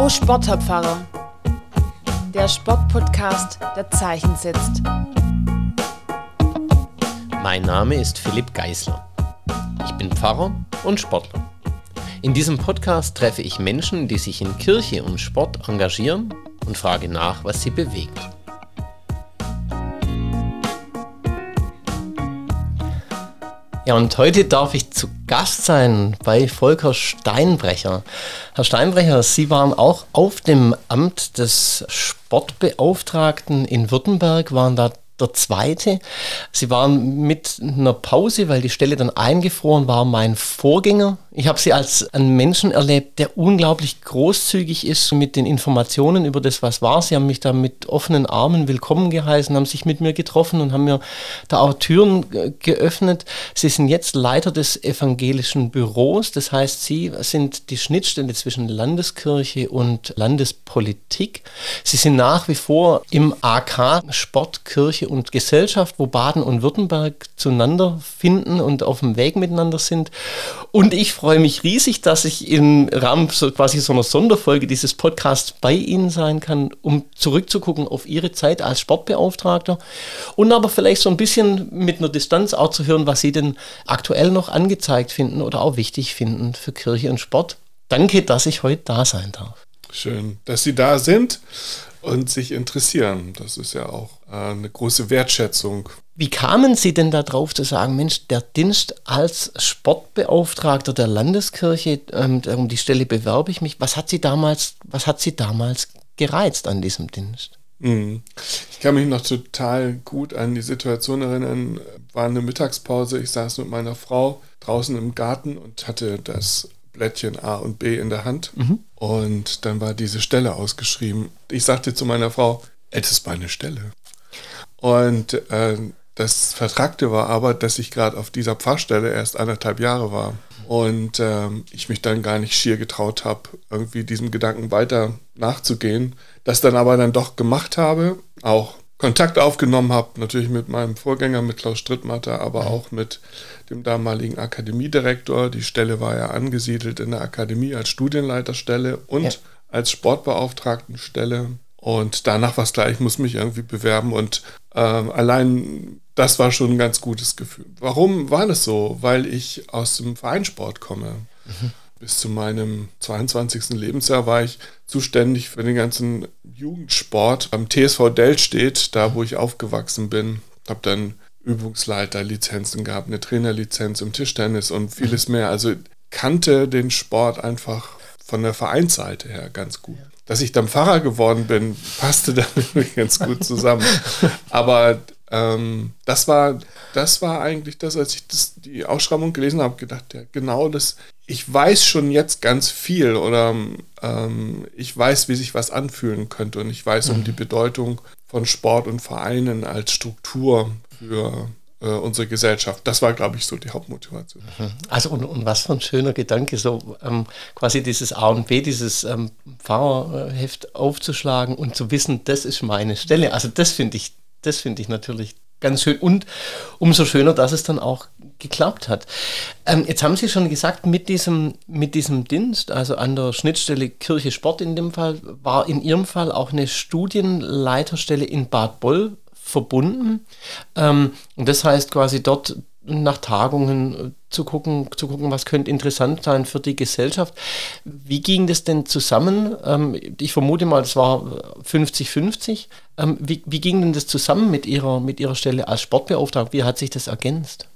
Oh Sportlerpfarrer, der Sportpodcast, der Zeichen setzt. Mein Name ist Philipp Geisler. Ich bin Pfarrer und Sportler. In diesem Podcast treffe ich Menschen, die sich in Kirche und Sport engagieren und frage nach, was sie bewegt. Ja, und heute darf ich zu Gast sein bei Volker Steinbrecher. Herr Steinbrecher, Sie waren auch auf dem Amt des Sportbeauftragten in Württemberg, waren da der zweite. Sie waren mit einer Pause, weil die Stelle dann eingefroren war, mein Vorgänger. Ich habe sie als einen Menschen erlebt, der unglaublich großzügig ist mit den Informationen über das, was war. Sie haben mich da mit offenen Armen willkommen geheißen, haben sich mit mir getroffen und haben mir da auch Türen geöffnet. Sie sind jetzt Leiter des evangelischen Büros. Das heißt, Sie sind die Schnittstelle zwischen Landeskirche und Landespolitik. Sie sind nach wie vor im AK Sport, Kirche und Gesellschaft, wo Baden und Württemberg zueinander finden und auf dem Weg miteinander sind. Und ich freue mich riesig, dass ich im Rahmen so quasi so einer Sonderfolge dieses Podcasts bei Ihnen sein kann, um zurückzugucken auf Ihre Zeit als Sportbeauftragter und aber vielleicht so ein bisschen mit einer Distanz auch zu hören, was Sie denn aktuell noch angezeigt finden oder auch wichtig finden für Kirche und Sport. Danke, dass ich heute da sein darf. Schön, dass Sie da sind und sich interessieren. Das ist ja auch äh, eine große Wertschätzung. Wie kamen Sie denn darauf zu sagen, Mensch, der Dienst als Sportbeauftragter der Landeskirche, ähm, um die Stelle bewerbe ich mich. Was hat Sie damals, was hat Sie damals gereizt an diesem Dienst? Mhm. Ich kann mich noch total gut an die Situation erinnern. War eine Mittagspause, ich saß mit meiner Frau draußen im Garten und hatte das Blättchen A und B in der Hand. Mhm. Und dann war diese Stelle ausgeschrieben. Ich sagte zu meiner Frau, es ist meine Stelle. Und äh, das Vertragte war aber, dass ich gerade auf dieser Pfarrstelle erst anderthalb Jahre war. Und ähm, ich mich dann gar nicht schier getraut habe, irgendwie diesem Gedanken weiter nachzugehen. Das dann aber dann doch gemacht habe, auch Kontakt aufgenommen habe, natürlich mit meinem Vorgänger, mit Klaus Strittmatter, aber auch mit dem damaligen Akademiedirektor. Die Stelle war ja angesiedelt in der Akademie als Studienleiterstelle und ja. als Sportbeauftragtenstelle. Und danach war es klar, ich muss mich irgendwie bewerben. Und äh, allein das war schon ein ganz gutes Gefühl. Warum war das so? Weil ich aus dem Vereinssport komme. Mhm. Bis zu meinem 22. Lebensjahr war ich zuständig für den ganzen Jugendsport am TSV Dellstedt, da wo ich aufgewachsen bin. Habe dann Übungsleiterlizenzen gehabt, eine Trainerlizenz im Tischtennis und vieles mehr. Also kannte den Sport einfach von der Vereinsseite her ganz gut. Dass ich dann Pfarrer geworden bin, passte damit ganz gut zusammen. Aber ähm, das, war, das war eigentlich das, als ich das, die Ausschreibung gelesen habe, gedacht, ja, genau das. Ich weiß schon jetzt ganz viel oder ähm, ich weiß, wie sich was anfühlen könnte und ich weiß mhm. um die Bedeutung von Sport und Vereinen als Struktur für äh, unsere Gesellschaft. Das war, glaube ich, so die Hauptmotivation. Mhm. Also und, und was für ein schöner Gedanke, so ähm, quasi dieses A und B, dieses ähm, Fahrerheft aufzuschlagen und zu wissen, das ist meine Stelle. Also das finde ich, das finde ich natürlich ganz schön und umso schöner, dass es dann auch geklappt hat. Ähm, jetzt haben Sie schon gesagt, mit diesem, mit diesem Dienst, also an der Schnittstelle Kirche Sport in dem Fall, war in Ihrem Fall auch eine Studienleiterstelle in Bad Boll verbunden. Ähm, und das heißt quasi dort nach Tagungen äh, zu gucken, zu gucken, was könnte interessant sein für die Gesellschaft. Wie ging das denn zusammen? Ähm, ich vermute mal, es war 50-50. Ähm, wie, wie ging denn das zusammen mit Ihrer, mit Ihrer Stelle als Sportbeauftragter? Wie hat sich das ergänzt?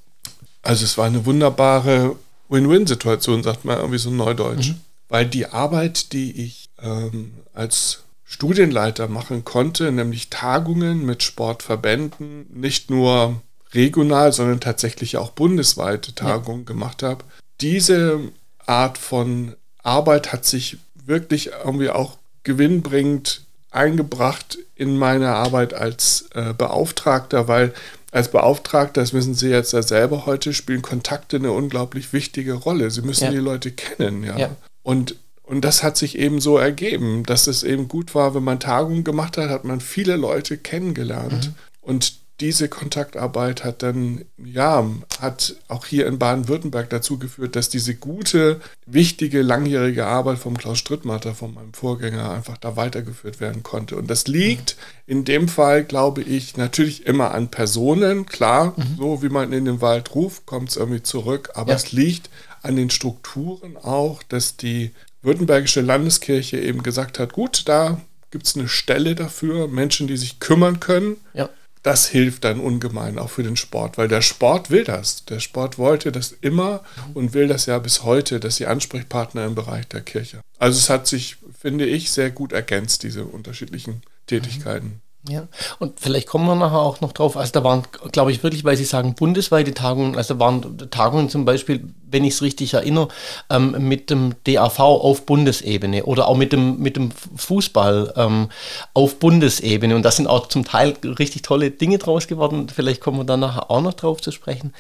Also es war eine wunderbare Win-Win-Situation, sagt man irgendwie so neudeutsch. Mhm. Weil die Arbeit, die ich ähm, als Studienleiter machen konnte, nämlich Tagungen mit Sportverbänden, nicht nur regional, sondern tatsächlich auch bundesweite Tagungen ja. gemacht habe. Diese Art von Arbeit hat sich wirklich irgendwie auch gewinnbringend eingebracht in meine Arbeit als äh, Beauftragter, weil als Beauftragter, das wissen Sie jetzt ja selber heute, spielen Kontakte eine unglaublich wichtige Rolle. Sie müssen ja. die Leute kennen, ja. ja. Und und das hat sich eben so ergeben, dass es eben gut war, wenn man Tagungen gemacht hat, hat man viele Leute kennengelernt. Mhm. Und diese Kontaktarbeit hat dann, ja, hat auch hier in Baden-Württemberg dazu geführt, dass diese gute, wichtige, langjährige Arbeit vom Klaus Strittmatter, von meinem Vorgänger, einfach da weitergeführt werden konnte. Und das liegt in dem Fall, glaube ich, natürlich immer an Personen. Klar, mhm. so wie man in den Wald ruft, kommt es irgendwie zurück. Aber ja. es liegt an den Strukturen auch, dass die Württembergische Landeskirche eben gesagt hat, gut, da gibt es eine Stelle dafür, Menschen, die sich kümmern können. Ja das hilft dann ungemein auch für den Sport, weil der Sport will das. Der Sport wollte das immer und will das ja bis heute, dass sie Ansprechpartner im Bereich der Kirche. Also es hat sich, finde ich, sehr gut ergänzt, diese unterschiedlichen Tätigkeiten. Ja, und vielleicht kommen wir nachher auch noch drauf. Also da waren, glaube ich, wirklich, weil Sie sagen, bundesweite Tagungen, also waren Tagungen zum Beispiel wenn ich es richtig erinnere, ähm, mit dem DAV auf Bundesebene oder auch mit dem, mit dem Fußball ähm, auf Bundesebene. Und da sind auch zum Teil richtig tolle Dinge draus geworden. Vielleicht kommen wir da nachher auch noch drauf zu sprechen.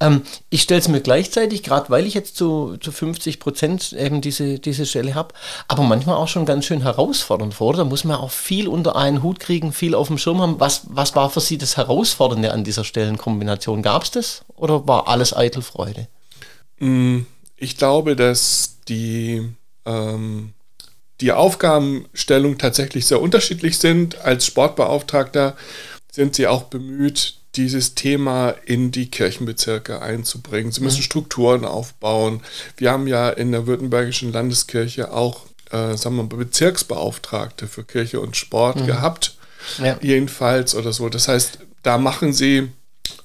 Ähm, ich stelle es mir gleichzeitig, gerade weil ich jetzt zu, zu 50 Prozent eben diese, diese Stelle habe, aber manchmal auch schon ganz schön herausfordernd vor. Da muss man auch viel unter einen Hut kriegen, viel auf dem Schirm haben. Was, was war für Sie das Herausfordernde an dieser Stellenkombination? Gab es das oder war alles eitel Freude? Mm, ich glaube, dass die, ähm, die Aufgabenstellung tatsächlich sehr unterschiedlich sind. Als Sportbeauftragter sind sie auch bemüht, dieses Thema in die Kirchenbezirke einzubringen. Sie müssen mhm. Strukturen aufbauen. Wir haben ja in der Württembergischen Landeskirche auch, äh, sagen wir mal, Bezirksbeauftragte für Kirche und Sport mhm. gehabt. Ja. Jedenfalls oder so. Das heißt, da machen sie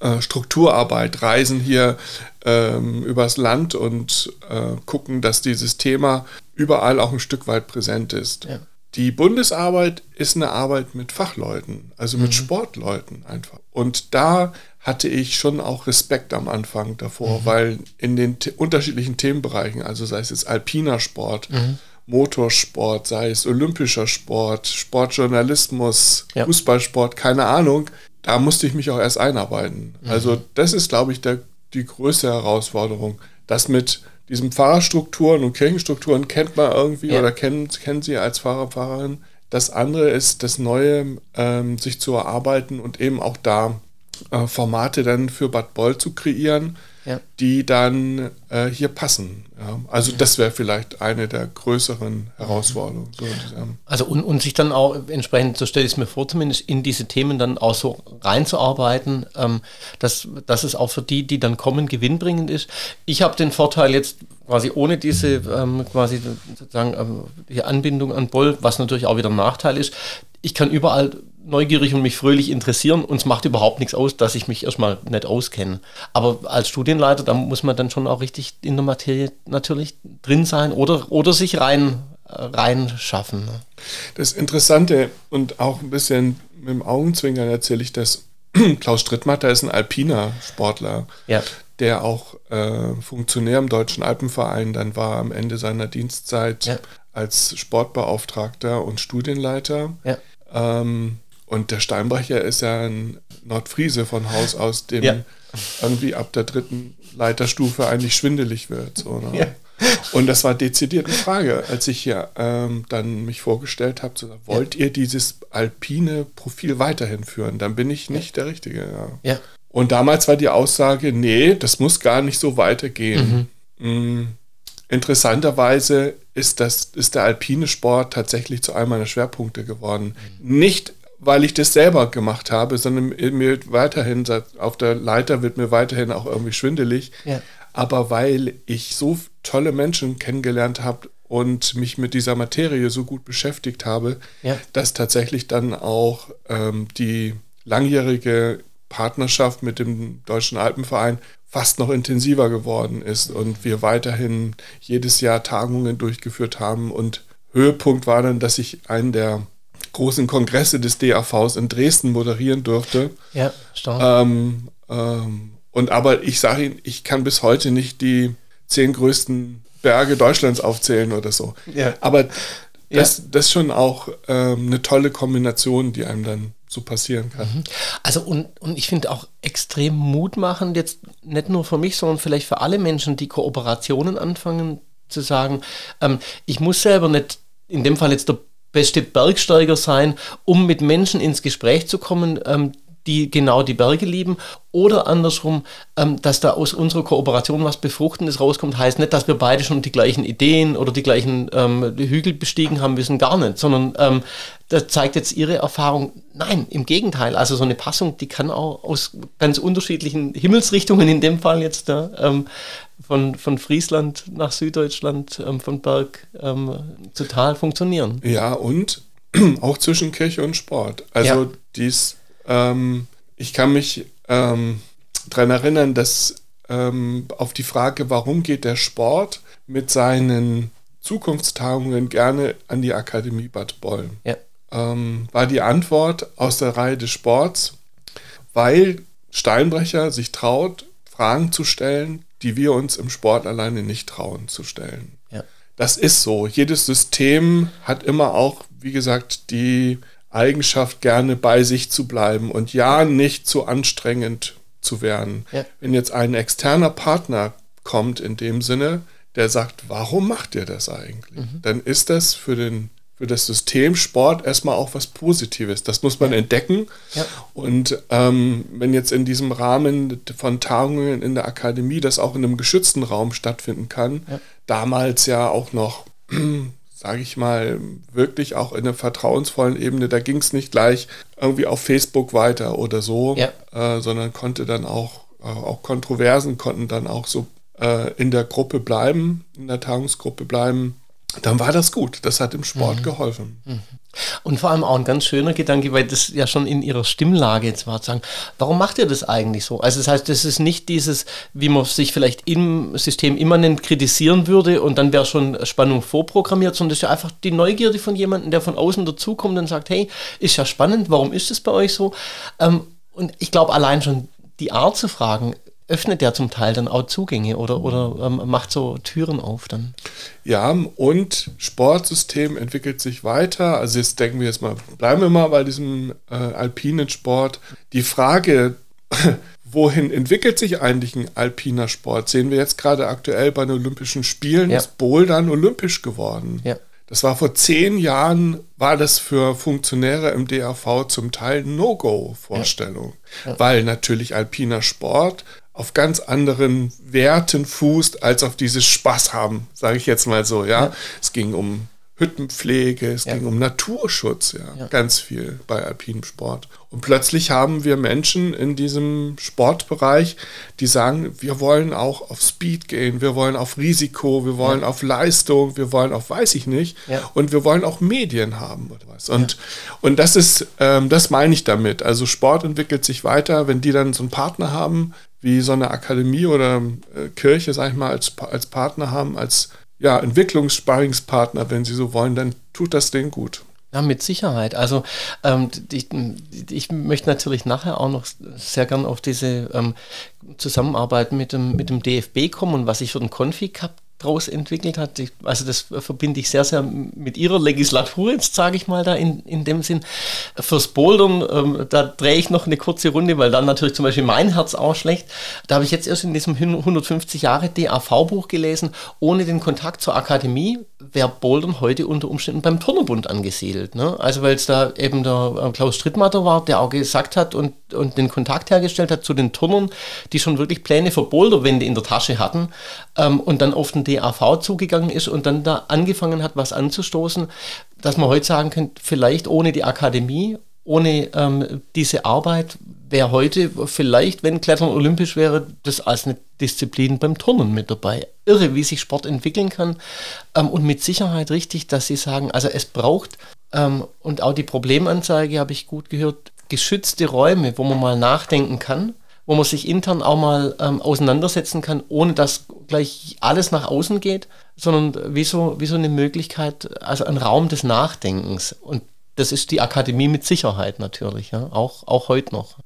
äh, Strukturarbeit, reisen hier ähm, übers Land und äh, gucken, dass dieses Thema überall auch ein Stück weit präsent ist. Ja. Die Bundesarbeit ist eine Arbeit mit Fachleuten, also mit mhm. Sportleuten einfach. Und da hatte ich schon auch Respekt am Anfang davor, mhm. weil in den unterschiedlichen Themenbereichen, also sei es jetzt alpiner Sport, mhm. Motorsport, sei es olympischer Sport, Sportjournalismus, ja. Fußballsport, keine Ahnung, da musste ich mich auch erst einarbeiten. Mhm. Also das ist, glaube ich, der, die größte Herausforderung. Das mit diesen Fahrerstrukturen und Kirchenstrukturen kennt man irgendwie ja. oder kennen, kennen Sie als Fahrer, Fahrerin. Das andere ist das Neue, ähm, sich zu erarbeiten und eben auch da äh, Formate dann für Bad Boll zu kreieren, ja. die dann äh, hier passen. Ja. Also das wäre vielleicht eine der größeren Herausforderungen. So, also und, und sich dann auch entsprechend, so stelle ich es mir vor, zumindest in diese Themen dann auch so reinzuarbeiten, ähm, dass, dass es auch für die, die dann kommen, gewinnbringend ist. Ich habe den Vorteil jetzt quasi ohne diese ähm, quasi sozusagen ähm, die Anbindung an Boll, was natürlich auch wieder ein Nachteil ist, ich kann überall neugierig und mich fröhlich interessieren und es macht überhaupt nichts aus, dass ich mich erstmal nicht auskenne. Aber als Studienleiter, da muss man dann schon auch richtig in der Materie natürlich drin sein oder, oder sich rein, äh, rein schaffen. Ne? Das Interessante und auch ein bisschen mit dem Augenzwinkern erzähle ich das. Klaus Strittmatter ist ein alpiner Sportler, ja. der auch äh, Funktionär im Deutschen Alpenverein dann war am Ende seiner Dienstzeit ja. als Sportbeauftragter und Studienleiter. Ja. Ähm, und der Steinbrecher ist ja ein Nordfriese von Haus aus, dem. Irgendwie ab der dritten Leiterstufe eigentlich schwindelig wird. So, ne? ja. Und das war dezidiert eine Frage, als ich hier ähm, dann mich vorgestellt habe, so, wollt ja. ihr dieses alpine Profil weiterhin führen? Dann bin ich nicht der Richtige. Ja. Und damals war die Aussage, nee, das muss gar nicht so weitergehen. Mhm. Mhm. Interessanterweise ist, das, ist der alpine Sport tatsächlich zu einem meiner Schwerpunkte geworden. Mhm. Nicht weil ich das selber gemacht habe, sondern mir weiterhin, auf der Leiter wird mir weiterhin auch irgendwie schwindelig. Ja. Aber weil ich so tolle Menschen kennengelernt habe und mich mit dieser Materie so gut beschäftigt habe, ja. dass tatsächlich dann auch ähm, die langjährige Partnerschaft mit dem Deutschen Alpenverein fast noch intensiver geworden ist und wir weiterhin jedes Jahr Tagungen durchgeführt haben und Höhepunkt war dann, dass ich einen der großen Kongresse des DAVs in Dresden moderieren durfte. Ja, stark. Ähm, ähm, und aber ich sage Ihnen, ich kann bis heute nicht die zehn größten Berge Deutschlands aufzählen oder so. Ja. Aber das, ja. das ist schon auch ähm, eine tolle Kombination, die einem dann so passieren kann. Mhm. Also und, und ich finde auch extrem Mut machen, jetzt nicht nur für mich, sondern vielleicht für alle Menschen, die Kooperationen anfangen zu sagen, ähm, ich muss selber nicht in dem Fall jetzt der beste Bergsteiger sein, um mit Menschen ins Gespräch zu kommen, ähm, die genau die Berge lieben. Oder andersrum, ähm, dass da aus unserer Kooperation was Befruchtendes rauskommt, heißt nicht, dass wir beide schon die gleichen Ideen oder die gleichen ähm, Hügel bestiegen haben, wissen gar nicht, sondern ähm, das zeigt jetzt Ihre Erfahrung. Nein, im Gegenteil. Also so eine Passung, die kann auch aus ganz unterschiedlichen Himmelsrichtungen in dem Fall jetzt da, ähm, von, von Friesland nach Süddeutschland, ähm, von Berg ähm, total funktionieren. Ja, und auch zwischen Kirche und Sport. Also ja. dies, ähm, ich kann mich ähm, daran erinnern, dass ähm, auf die Frage, warum geht der Sport mit seinen Zukunftstagungen gerne an die Akademie Bad Boll, ja. ähm, war die Antwort aus der Reihe des Sports, weil Steinbrecher sich traut, Fragen zu stellen, die wir uns im Sport alleine nicht trauen zu stellen. Ja. Das ist so. Jedes System hat immer auch, wie gesagt, die Eigenschaft, gerne bei sich zu bleiben und ja, nicht zu anstrengend zu werden. Ja. Wenn jetzt ein externer Partner kommt in dem Sinne, der sagt, warum macht ihr das eigentlich? Mhm. Dann ist das für den für das System Sport erstmal auch was Positives. Das muss man ja. entdecken. Ja. Und ähm, wenn jetzt in diesem Rahmen von Tagungen in der Akademie das auch in einem geschützten Raum stattfinden kann, damals ja auch noch sage ich mal, wirklich auch in einer vertrauensvollen Ebene. Da ging es nicht gleich irgendwie auf Facebook weiter oder so, ja. äh, sondern konnte dann auch, äh, auch Kontroversen konnten dann auch so äh, in der Gruppe bleiben, in der Tagungsgruppe bleiben. Dann war das gut. Das hat im Sport mhm. geholfen. Mhm. Und vor allem auch ein ganz schöner Gedanke, weil das ja schon in ihrer Stimmlage jetzt war, zu sagen, warum macht ihr das eigentlich so? Also das heißt, das ist nicht dieses, wie man sich vielleicht im System immanent kritisieren würde und dann wäre schon Spannung vorprogrammiert, sondern das ist ja einfach die Neugierde von jemandem, der von außen dazukommt und sagt, hey, ist ja spannend, warum ist es bei euch so? Ähm, und ich glaube, allein schon die Art zu fragen, öffnet der zum Teil dann auch Zugänge oder, oder ähm, macht so Türen auf dann. Ja, und Sportsystem entwickelt sich weiter. Also jetzt denken wir jetzt mal, bleiben wir mal bei diesem äh, alpinen Sport. Die Frage, wohin entwickelt sich eigentlich ein alpiner Sport? Sehen wir jetzt gerade aktuell bei den Olympischen Spielen, ja. ist Bouldern olympisch geworden. Ja. Das war vor zehn Jahren, war das für Funktionäre im DAV zum Teil No-Go-Vorstellung, ja. ja. weil natürlich alpiner Sport auf ganz anderen Werten fußt, als auf dieses Spaß haben, sage ich jetzt mal so, ja? ja. Es ging um Hüttenpflege, es ja. ging um Naturschutz, ja, ja, ganz viel bei alpinem Sport. Und plötzlich haben wir Menschen in diesem Sportbereich, die sagen, wir wollen auch auf Speed gehen, wir wollen auf Risiko, wir wollen ja. auf Leistung, wir wollen auf weiß ich nicht und wir wollen auch Medien haben oder was. Und, und das ist, ähm, das meine ich damit. Also Sport entwickelt sich weiter, wenn die dann so einen Partner haben, wie so eine Akademie oder äh, Kirche, sag ich mal, als, als Partner haben, als ja, Entwicklungssparringspartner, wenn Sie so wollen, dann tut das denen gut. Ja, mit Sicherheit. Also ähm, ich, ich möchte natürlich nachher auch noch sehr gern auf diese ähm, Zusammenarbeit mit dem, mit dem DFB kommen und was ich für den Konfi Cup daraus entwickelt hat. Also das verbinde ich sehr, sehr mit ihrer Legislatur jetzt, sage ich mal da in, in dem Sinn. Fürs Bouldern, ähm, da drehe ich noch eine kurze Runde, weil dann natürlich zum Beispiel mein Herz auch schlecht. Da habe ich jetzt erst in diesem 150 Jahre DAV-Buch gelesen, ohne den Kontakt zur Akademie wäre Bouldern heute unter Umständen beim Turnerbund angesiedelt. Ne? Also weil es da eben der äh, Klaus Strittmatter war, der auch gesagt hat und, und den Kontakt hergestellt hat zu den Turnern, die schon wirklich Pläne für Boulderwände in der Tasche hatten ähm, und dann auf den DAV zugegangen ist und dann da angefangen hat, was anzustoßen, dass man heute sagen könnte, vielleicht ohne die Akademie, ohne ähm, diese Arbeit wäre heute vielleicht, wenn Klettern olympisch wäre, das als eine Disziplin beim Turnen mit dabei. Irre, wie sich Sport entwickeln kann ähm, und mit Sicherheit richtig, dass Sie sagen, also es braucht ähm, und auch die Problemanzeige habe ich gut gehört, geschützte Räume, wo man mal nachdenken kann wo man sich intern auch mal ähm, auseinandersetzen kann, ohne dass gleich alles nach außen geht, sondern wie so, wie so eine Möglichkeit, also ein Raum des Nachdenkens. Und das ist die Akademie mit Sicherheit natürlich, ja, auch, auch heute noch.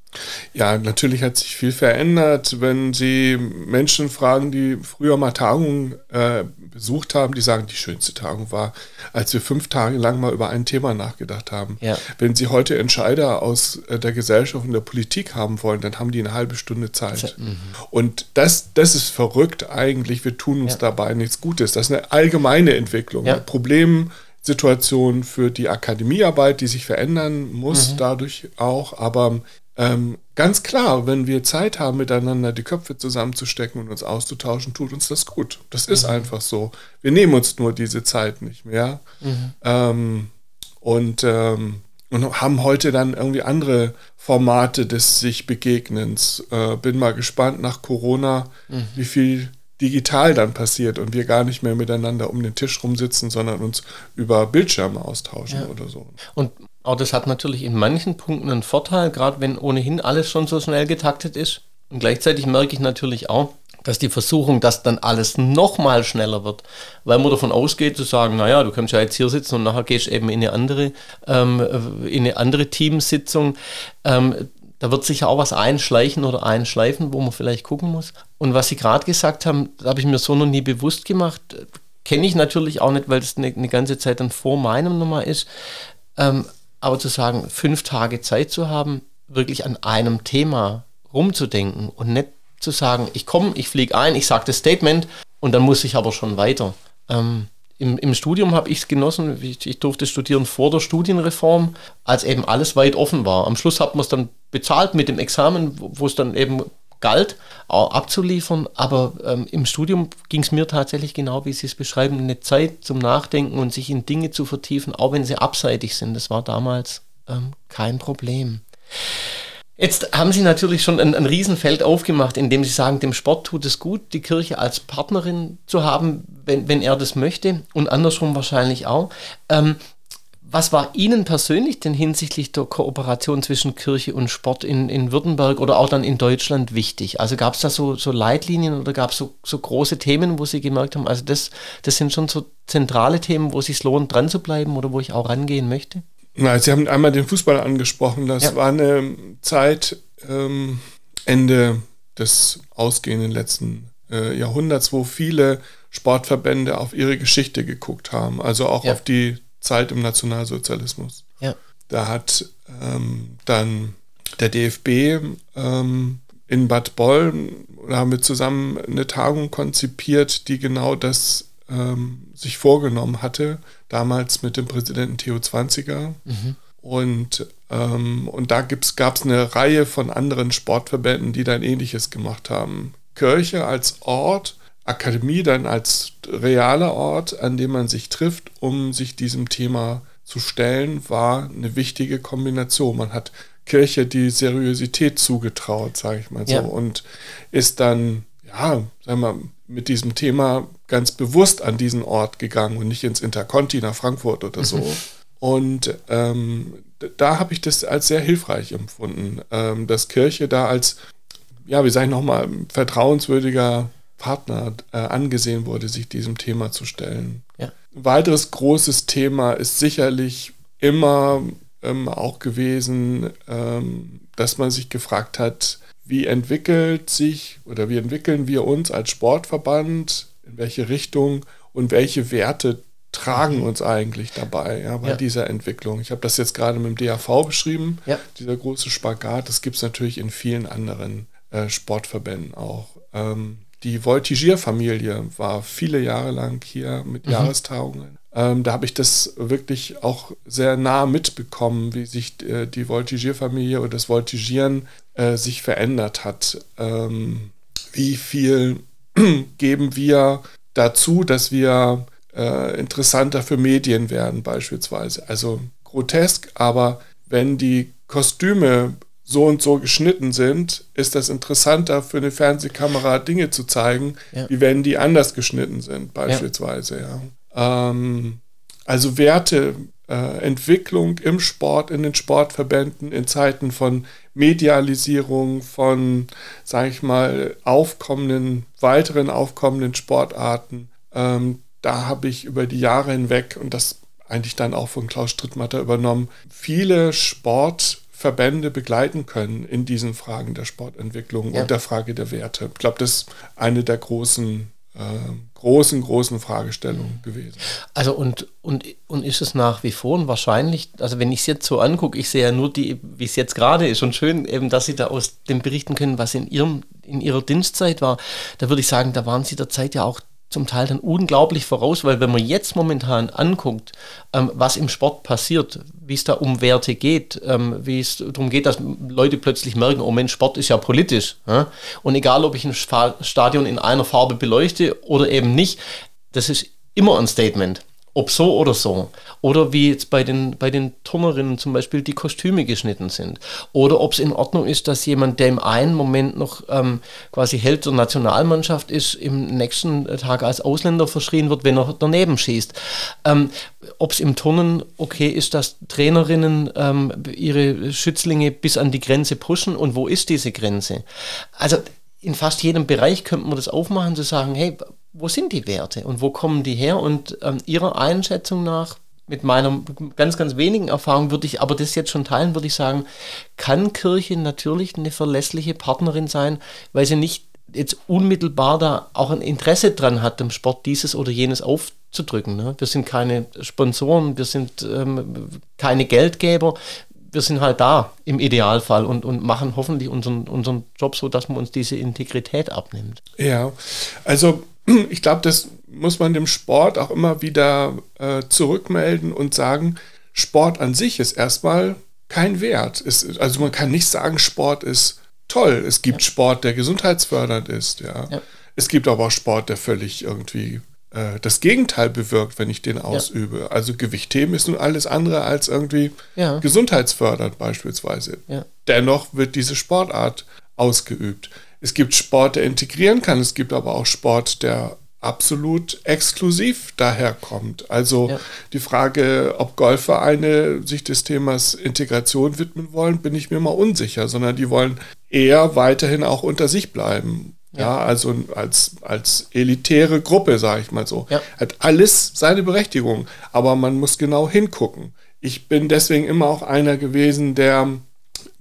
Ja, natürlich hat sich viel verändert. Wenn Sie Menschen fragen, die früher mal Tagungen äh, besucht haben, die sagen, die schönste Tagung war, als wir fünf Tage lang mal über ein Thema nachgedacht haben. Ja. Wenn Sie heute Entscheider aus äh, der Gesellschaft und der Politik haben wollen, dann haben die eine halbe Stunde Zeit. Mhm. Und das, das ist verrückt eigentlich. Wir tun uns ja. dabei nichts Gutes. Das ist eine allgemeine Entwicklung. Ja. Problem Situation für die Akademiearbeit, die sich verändern muss, mhm. dadurch auch. Aber ähm, ganz klar, wenn wir Zeit haben, miteinander die Köpfe zusammenzustecken und uns auszutauschen, tut uns das gut. Das ist mhm. einfach so. Wir nehmen uns nur diese Zeit nicht mehr. Mhm. Ähm, und, ähm, und haben heute dann irgendwie andere Formate des sich Begegnens. Äh, bin mal gespannt nach Corona, mhm. wie viel digital dann passiert und wir gar nicht mehr miteinander um den Tisch rumsitzen, sondern uns über Bildschirme austauschen ja. oder so. Und auch das hat natürlich in manchen Punkten einen Vorteil, gerade wenn ohnehin alles schon so schnell getaktet ist. Und gleichzeitig merke ich natürlich auch, dass die Versuchung, dass dann alles noch mal schneller wird, weil man davon ausgeht zu sagen, naja, du kannst ja jetzt hier sitzen und nachher gehst eben in eine andere, ähm, in eine andere Teamsitzung. Ähm, da wird sicher auch was einschleichen oder einschleifen, wo man vielleicht gucken muss. Und was Sie gerade gesagt haben, habe ich mir so noch nie bewusst gemacht. Kenne ich natürlich auch nicht, weil das eine, eine ganze Zeit dann vor meinem Nummer ist. Ähm, aber zu sagen, fünf Tage Zeit zu haben, wirklich an einem Thema rumzudenken und nicht zu sagen, ich komme, ich fliege ein, ich sage das Statement und dann muss ich aber schon weiter. Ähm, im, Im Studium habe ich es genossen, ich, ich, durfte studieren vor der Studienreform, als eben alles weit offen war. Am Schluss hat man es dann bezahlt mit dem Examen, wo es dann eben galt, auch abzuliefern. Aber ähm, im Studium ging es mir tatsächlich genau, wie Sie es beschreiben, eine Zeit zum Nachdenken und sich in Dinge zu vertiefen, auch wenn sie abseitig sind. Das war damals ähm, kein Problem. Jetzt haben Sie natürlich schon ein, ein Riesenfeld aufgemacht, indem Sie sagen, dem Sport tut es gut, die Kirche als Partnerin zu haben, wenn, wenn er das möchte und andersrum wahrscheinlich auch. Ähm, was war Ihnen persönlich denn hinsichtlich der Kooperation zwischen Kirche und Sport in, in Württemberg oder auch dann in Deutschland wichtig? Also gab es da so, so Leitlinien oder gab es so, so große Themen, wo Sie gemerkt haben, also das, das sind schon so zentrale Themen, wo es sich lohnt, dran zu bleiben oder wo ich auch rangehen möchte? Na, Sie haben einmal den Fußball angesprochen. Das ja. war eine Zeit ähm, Ende des ausgehenden letzten äh, Jahrhunderts, wo viele Sportverbände auf ihre Geschichte geguckt haben, also auch ja. auf die Zeit im Nationalsozialismus. Ja. Da hat ähm, dann der DFB ähm, in Bad Boll, da haben wir zusammen eine Tagung konzipiert, die genau das ähm, sich vorgenommen hatte, damals mit dem Präsidenten Theo Zwanziger. Mhm. Und, ähm, und da gab es eine Reihe von anderen Sportverbänden, die dann ähnliches gemacht haben. Kirche als Ort, Akademie dann als realer Ort, an dem man sich trifft, um sich diesem Thema zu stellen, war eine wichtige Kombination. Man hat Kirche die Seriosität zugetraut, sage ich mal so, ja. und ist dann, ja, sagen wir, mit diesem Thema ganz bewusst an diesen Ort gegangen und nicht ins Interconti nach Frankfurt oder so. Mhm. Und ähm, da habe ich das als sehr hilfreich empfunden, ähm, dass Kirche da als, ja, wie sage ich nochmal, vertrauenswürdiger Partner äh, angesehen wurde, sich diesem Thema zu stellen. Ja. Ein weiteres großes Thema ist sicherlich immer ähm, auch gewesen, ähm, dass man sich gefragt hat, wie entwickelt sich oder wie entwickeln wir uns als Sportverband, in welche Richtung und welche Werte tragen mhm. uns eigentlich dabei ja, bei ja. dieser Entwicklung. Ich habe das jetzt gerade mit dem DAV beschrieben, ja. dieser große Spagat, das gibt es natürlich in vielen anderen äh, Sportverbänden auch. Ähm, die Voltigierfamilie war viele Jahre lang hier mit mhm. Jahrestagungen. Ähm, da habe ich das wirklich auch sehr nah mitbekommen, wie sich äh, die Voltigierfamilie oder das Voltigieren äh, sich verändert hat. Ähm, wie viel geben wir dazu, dass wir äh, interessanter für Medien werden beispielsweise. Also grotesk, aber wenn die Kostüme so und so geschnitten sind, ist das interessanter für eine Fernsehkamera Dinge zu zeigen, ja. wie wenn die anders geschnitten sind beispielsweise. Ja. Ähm, also Werte, äh, Entwicklung im Sport, in den Sportverbänden, in Zeiten von Medialisierung, von, sage ich mal, aufkommenden, weiteren aufkommenden Sportarten. Ähm, da habe ich über die Jahre hinweg, und das eigentlich dann auch von Klaus Strittmatter übernommen, viele Sportverbände begleiten können in diesen Fragen der Sportentwicklung ja. und der Frage der Werte. Ich glaube, das ist eine der großen äh, großen, großen Fragestellung gewesen. Also und, und, und ist es nach wie vor und wahrscheinlich, also wenn ich es jetzt so angucke, ich sehe ja nur die, wie es jetzt gerade ist und schön eben, dass Sie da aus dem berichten können, was in, ihrem, in Ihrer Dienstzeit war, da würde ich sagen, da waren Sie der Zeit ja auch zum Teil dann unglaublich voraus, weil wenn man jetzt momentan anguckt, ähm, was im Sport passiert, wie es da um Werte geht, ähm, wie es darum geht, dass Leute plötzlich merken, oh Mensch, Sport ist ja politisch. Ja? Und egal, ob ich ein Stadion in einer Farbe beleuchte oder eben nicht, das ist immer ein Statement. Ob so oder so. Oder wie jetzt bei den, bei den Turnerinnen zum Beispiel die Kostüme geschnitten sind. Oder ob es in Ordnung ist, dass jemand, der im einen Moment noch ähm, quasi Held der Nationalmannschaft ist, im nächsten Tag als Ausländer verschrien wird, wenn er daneben schießt. Ähm, ob es im Turnen okay ist, dass Trainerinnen ähm, ihre Schützlinge bis an die Grenze pushen und wo ist diese Grenze? Also in fast jedem Bereich könnte man das aufmachen, zu sagen, hey, wo sind die Werte und wo kommen die her? Und ähm, Ihrer Einschätzung nach, mit meiner ganz, ganz wenigen Erfahrung würde ich aber das jetzt schon teilen, würde ich sagen, kann Kirche natürlich eine verlässliche Partnerin sein, weil sie nicht jetzt unmittelbar da auch ein Interesse dran hat, dem Sport dieses oder jenes aufzudrücken. Ne? Wir sind keine Sponsoren, wir sind ähm, keine Geldgeber, wir sind halt da im Idealfall und, und machen hoffentlich unseren, unseren Job so, dass man uns diese Integrität abnimmt. Ja, also ich glaube, das muss man dem Sport auch immer wieder äh, zurückmelden und sagen, Sport an sich ist erstmal kein Wert. Ist, also man kann nicht sagen, Sport ist toll. Es gibt ja. Sport, der gesundheitsfördernd ist. Ja. ja. Es gibt aber auch Sport, der völlig irgendwie äh, das Gegenteil bewirkt, wenn ich den ausübe. Ja. Also Gewichtheben ist nun alles andere als irgendwie gesundheitsfördernd beispielsweise. Dennoch wird diese Sportart ausgeübt. Es gibt Sport, der integrieren kann, es gibt aber auch Sport, der absolut exklusiv daherkommt. Also ja. die Frage, ob Golfvereine sich des Themas Integration widmen wollen, bin ich mir mal unsicher, sondern die wollen eher weiterhin auch unter sich bleiben. Ja, ja also als, als elitäre Gruppe, sage ich mal so. Ja. Hat alles seine Berechtigung, aber man muss genau hingucken. Ich bin deswegen immer auch einer gewesen, der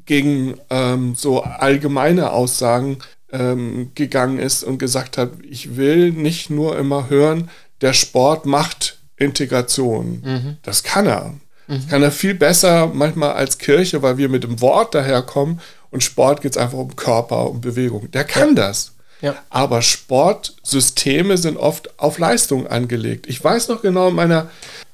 gegen ähm, so allgemeine Aussagen ähm, gegangen ist und gesagt hat, ich will nicht nur immer hören, der Sport macht Integration. Mhm. Das kann er. Mhm. kann er viel besser manchmal als Kirche, weil wir mit dem Wort daherkommen und Sport geht es einfach um Körper, um Bewegung. Der kann ja. das. Ja. Aber Sportsysteme sind oft auf Leistung angelegt. Ich weiß noch genau, in meiner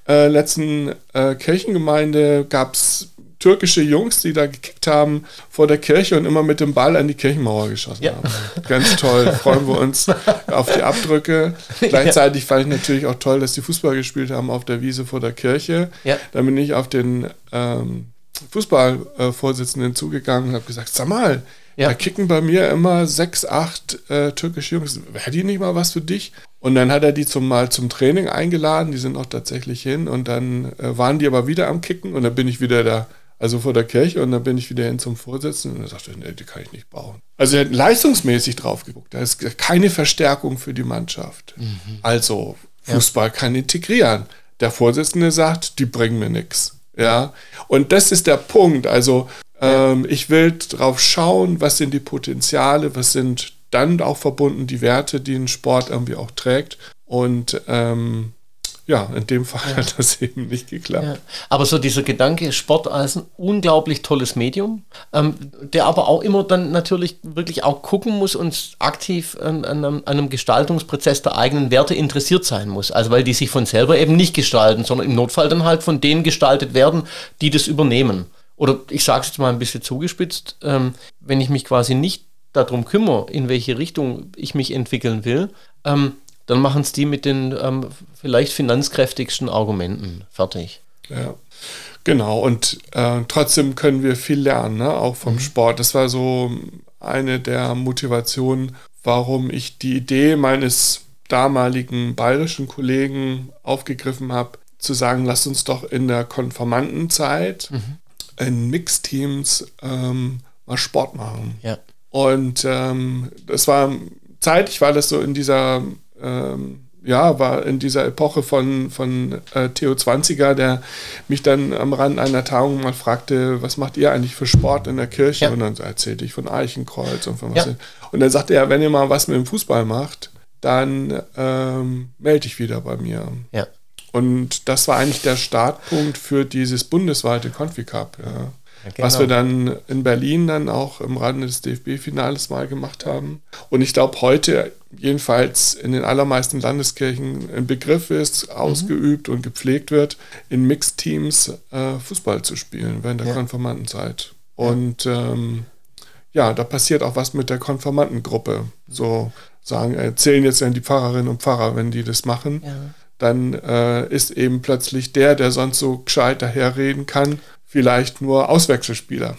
äh, letzten äh, Kirchengemeinde gab es türkische Jungs, die da gekickt haben vor der Kirche und immer mit dem Ball an die Kirchenmauer geschossen ja. haben. Ganz toll, freuen wir uns auf die Abdrücke. Gleichzeitig fand ich natürlich auch toll, dass die Fußball gespielt haben auf der Wiese vor der Kirche. Ja. Dann bin ich auf den ähm, Fußballvorsitzenden zugegangen und habe gesagt, sag mal, ja. da kicken bei mir immer sechs, acht äh, türkische Jungs. Wäre die nicht mal was für dich? Und dann hat er die zum, mal zum Training eingeladen, die sind auch tatsächlich hin und dann äh, waren die aber wieder am Kicken und dann bin ich wieder da also vor der Kirche und dann bin ich wieder hin zum Vorsitzenden und er sagte, nee, die kann ich nicht bauen. Also er hat leistungsmäßig drauf geguckt. Da ist keine Verstärkung für die Mannschaft. Mhm. Also Fußball ja. kann integrieren. Der Vorsitzende sagt, die bringen mir nichts. Ja, und das ist der Punkt. Also ähm, ich will drauf schauen, was sind die Potenziale, was sind dann auch verbunden die Werte, die ein Sport irgendwie auch trägt. Und ähm, ja, in dem Fall ja. hat das eben nicht geklappt. Ja. Aber so dieser Gedanke, Sport als ein unglaublich tolles Medium, ähm, der aber auch immer dann natürlich wirklich auch gucken muss und aktiv an, an, an, einem Gestaltungsprozess der eigenen Werte interessiert sein muss. Also weil die sich von selber eben nicht gestalten, sondern im Notfall dann halt von denen gestaltet werden, die das übernehmen. Oder ich sage es jetzt mal ein bisschen zugespitzt, ähm, wenn ich mich quasi nicht darum kümmere, in welche Richtung ich mich entwickeln will, ähm, dann machen es die mit den ähm, vielleicht finanzkräftigsten Argumenten fertig. Ja, genau. Und äh, trotzdem können wir viel lernen, ne? auch vom mhm. Sport. Das war so eine der Motivationen, warum ich die Idee meines damaligen bayerischen Kollegen aufgegriffen habe, zu sagen, lass uns doch in der Konformantenzeit mhm. in Mixteams ähm, mal Sport machen. Ja. Und ähm, das war zeitlich war das so in dieser ähm, ja, war in dieser Epoche von, von äh, Theo 20er, der mich dann am Rand einer Tagung mal fragte, was macht ihr eigentlich für Sport in der Kirche? Ja. Und dann erzählte ich von Eichenkreuz und von was. Ja. Und dann sagte er, wenn ihr mal was mit dem Fußball macht, dann ähm, melde ich wieder bei mir. Ja. Und das war eigentlich der Startpunkt für dieses bundesweite Confi Cup. Ja. Genau. Was wir dann in Berlin dann auch im Rahmen des DFB-Finales mal gemacht haben. Und ich glaube, heute jedenfalls in den allermeisten Landeskirchen ein Begriff ist, mhm. ausgeübt und gepflegt wird, in Mixteams äh, Fußball zu spielen während der ja. Konfirmandenzeit. Und ähm, ja, da passiert auch was mit der Konfirmandengruppe. So sagen, erzählen jetzt dann die Pfarrerinnen und Pfarrer, wenn die das machen. Ja. Dann äh, ist eben plötzlich der, der sonst so gescheit daherreden kann, vielleicht nur Auswechselspieler.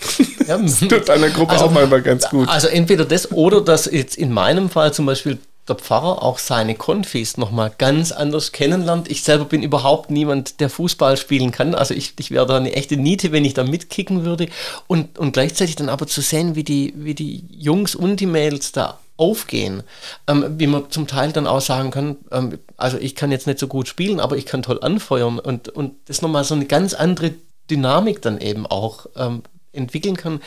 Ja. das tut einer Gruppe also, auch mal ganz gut. Also entweder das oder dass jetzt in meinem Fall zum Beispiel der Pfarrer auch seine Konfis nochmal ganz anders kennenlernt. Ich selber bin überhaupt niemand, der Fußball spielen kann. Also ich, ich wäre da eine echte Niete, wenn ich da mitkicken würde. Und, und gleichzeitig dann aber zu sehen, wie die, wie die Jungs und die Mädels da aufgehen, ähm, wie man zum Teil dann auch sagen kann, ähm, also ich kann jetzt nicht so gut spielen, aber ich kann toll anfeuern und, und das nochmal so eine ganz andere Dynamik dann eben auch ähm, entwickeln kann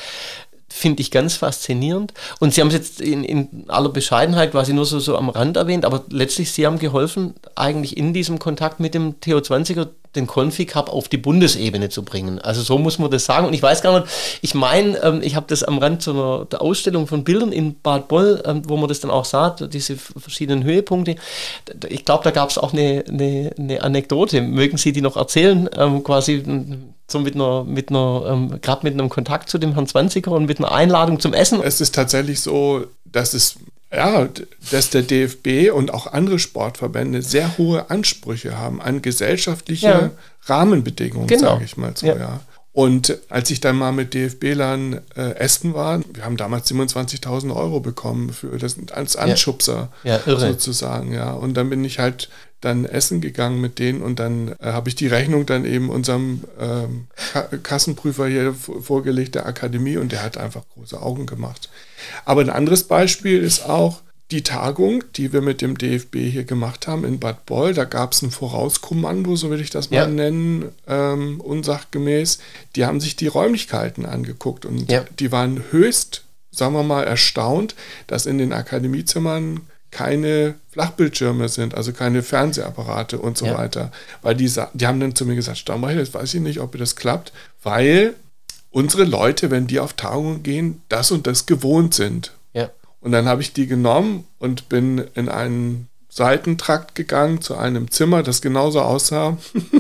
finde ich ganz faszinierend. Und Sie haben es jetzt in, in, aller Bescheidenheit quasi nur so, so am Rand erwähnt, aber letztlich Sie haben geholfen, eigentlich in diesem Kontakt mit dem TO20er den Config Hub auf die Bundesebene zu bringen. Also so muss man das sagen. Und ich weiß gar nicht, ich meine, ähm, ich habe das am Rand zu einer der Ausstellung von Bildern in Bad Boll, ähm, wo man das dann auch sah, diese verschiedenen Höhepunkte. Ich glaube, da gab es auch eine, eine, eine, Anekdote. Mögen Sie die noch erzählen? Ähm, quasi so mit einer, mit einer, ähm, gerade mit einem Kontakt zu dem Herrn Zwanziger und mit einer Einladung zum Essen. Es ist tatsächlich so, dass es ja, dass der DFB und auch andere Sportverbände sehr hohe Ansprüche haben an gesellschaftliche ja. Rahmenbedingungen, genau. sage ich mal so, ja. ja. Und als ich dann mal mit DFB-Lern äh, essen war, wir haben damals 27.000 Euro bekommen für das als Anschubser ja. Sozusagen, ja. Und dann bin ich halt dann essen gegangen mit denen und dann äh, habe ich die Rechnung dann eben unserem ähm, Kassenprüfer hier vorgelegt der Akademie und der hat einfach große Augen gemacht. Aber ein anderes Beispiel ist auch die Tagung, die wir mit dem DFB hier gemacht haben in Bad Boll. Da gab es ein Vorauskommando, so will ich das mal ja. nennen, ähm, unsachgemäß. Die haben sich die Räumlichkeiten angeguckt und ja. die waren höchst, sagen wir mal, erstaunt, dass in den Akademiezimmern keine Flachbildschirme sind, also keine Fernsehapparate und so ja. weiter. Weil die, die haben dann zu mir gesagt, Stammreich, jetzt weiß ich nicht, ob das klappt, weil unsere Leute, wenn die auf Tagungen gehen, das und das gewohnt sind. Ja. Und dann habe ich die genommen und bin in einen Seitentrakt gegangen zu einem Zimmer, das genauso aussah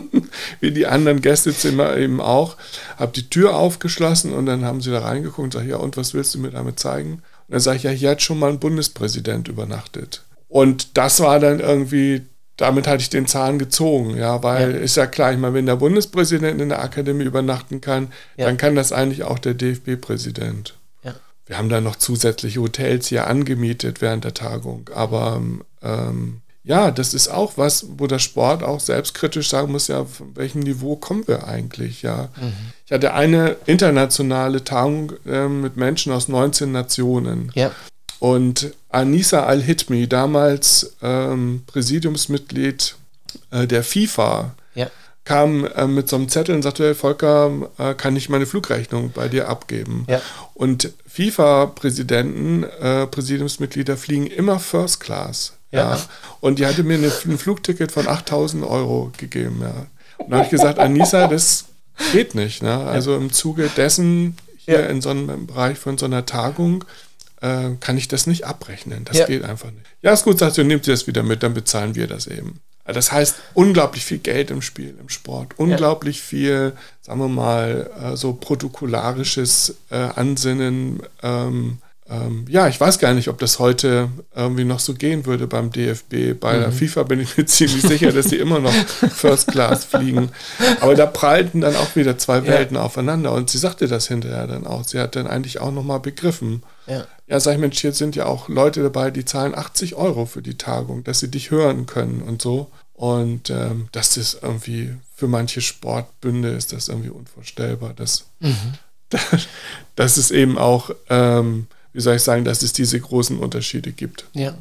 wie die anderen Gästezimmer eben auch. Habe die Tür aufgeschlossen und dann haben sie da reingeguckt und gesagt, ja, und was willst du mir damit zeigen? Und dann sage ich, ja, hier hat schon mal ein Bundespräsident übernachtet. Und das war dann irgendwie damit hatte ich den Zahn gezogen, ja, weil ja. ist ja klar, ich meine, wenn der Bundespräsident in der Akademie übernachten kann, ja. dann kann das eigentlich auch der DFB-Präsident. Ja. Wir haben da noch zusätzliche Hotels hier angemietet während der Tagung, aber ähm, ja, das ist auch was, wo der Sport auch selbstkritisch sagen muss, ja, von welchem Niveau kommen wir eigentlich, ja. Mhm. Ich hatte eine internationale Tagung äh, mit Menschen aus 19 Nationen. Ja. Und Anissa Al-Hitmi, damals ähm, Präsidiumsmitglied äh, der FIFA, ja. kam äh, mit so einem Zettel und sagte, hey Volker, äh, kann ich meine Flugrechnung bei dir abgeben? Ja. Und FIFA-Präsidenten, äh, Präsidiumsmitglieder fliegen immer First Class. Ja. Und die hatte mir eine, ein Flugticket von 8000 Euro gegeben. Ja. Und da habe ich gesagt, Anissa, das geht nicht. Ne? Also im Zuge dessen hier in so einem Bereich von so einer Tagung äh, kann ich das nicht abrechnen. Das geht einfach nicht. Ja, ist gut, sagst du, nehmt sie das wieder mit, dann bezahlen wir das eben. Das heißt, unglaublich viel Geld im Spiel, im Sport. Unglaublich ja. viel, sagen wir mal, äh, so protokollarisches äh, Ansinnen. Ähm, ähm, ja, ich weiß gar nicht, ob das heute irgendwie noch so gehen würde beim DFB. Bei mhm. der FIFA bin ich mir ziemlich sicher, dass sie immer noch First Class fliegen. Aber da prallten dann auch wieder zwei Welten ja. aufeinander. Und sie sagte das hinterher dann auch. Sie hat dann eigentlich auch nochmal begriffen. Ja. ja, sag ich, Mensch, hier sind ja auch Leute dabei, die zahlen 80 Euro für die Tagung, dass sie dich hören können und so. Und ähm, das ist irgendwie, für manche Sportbünde ist das irgendwie unvorstellbar, dass, mhm. dass, dass es eben auch ähm, wie soll ich sagen, dass es diese großen Unterschiede gibt. Ja,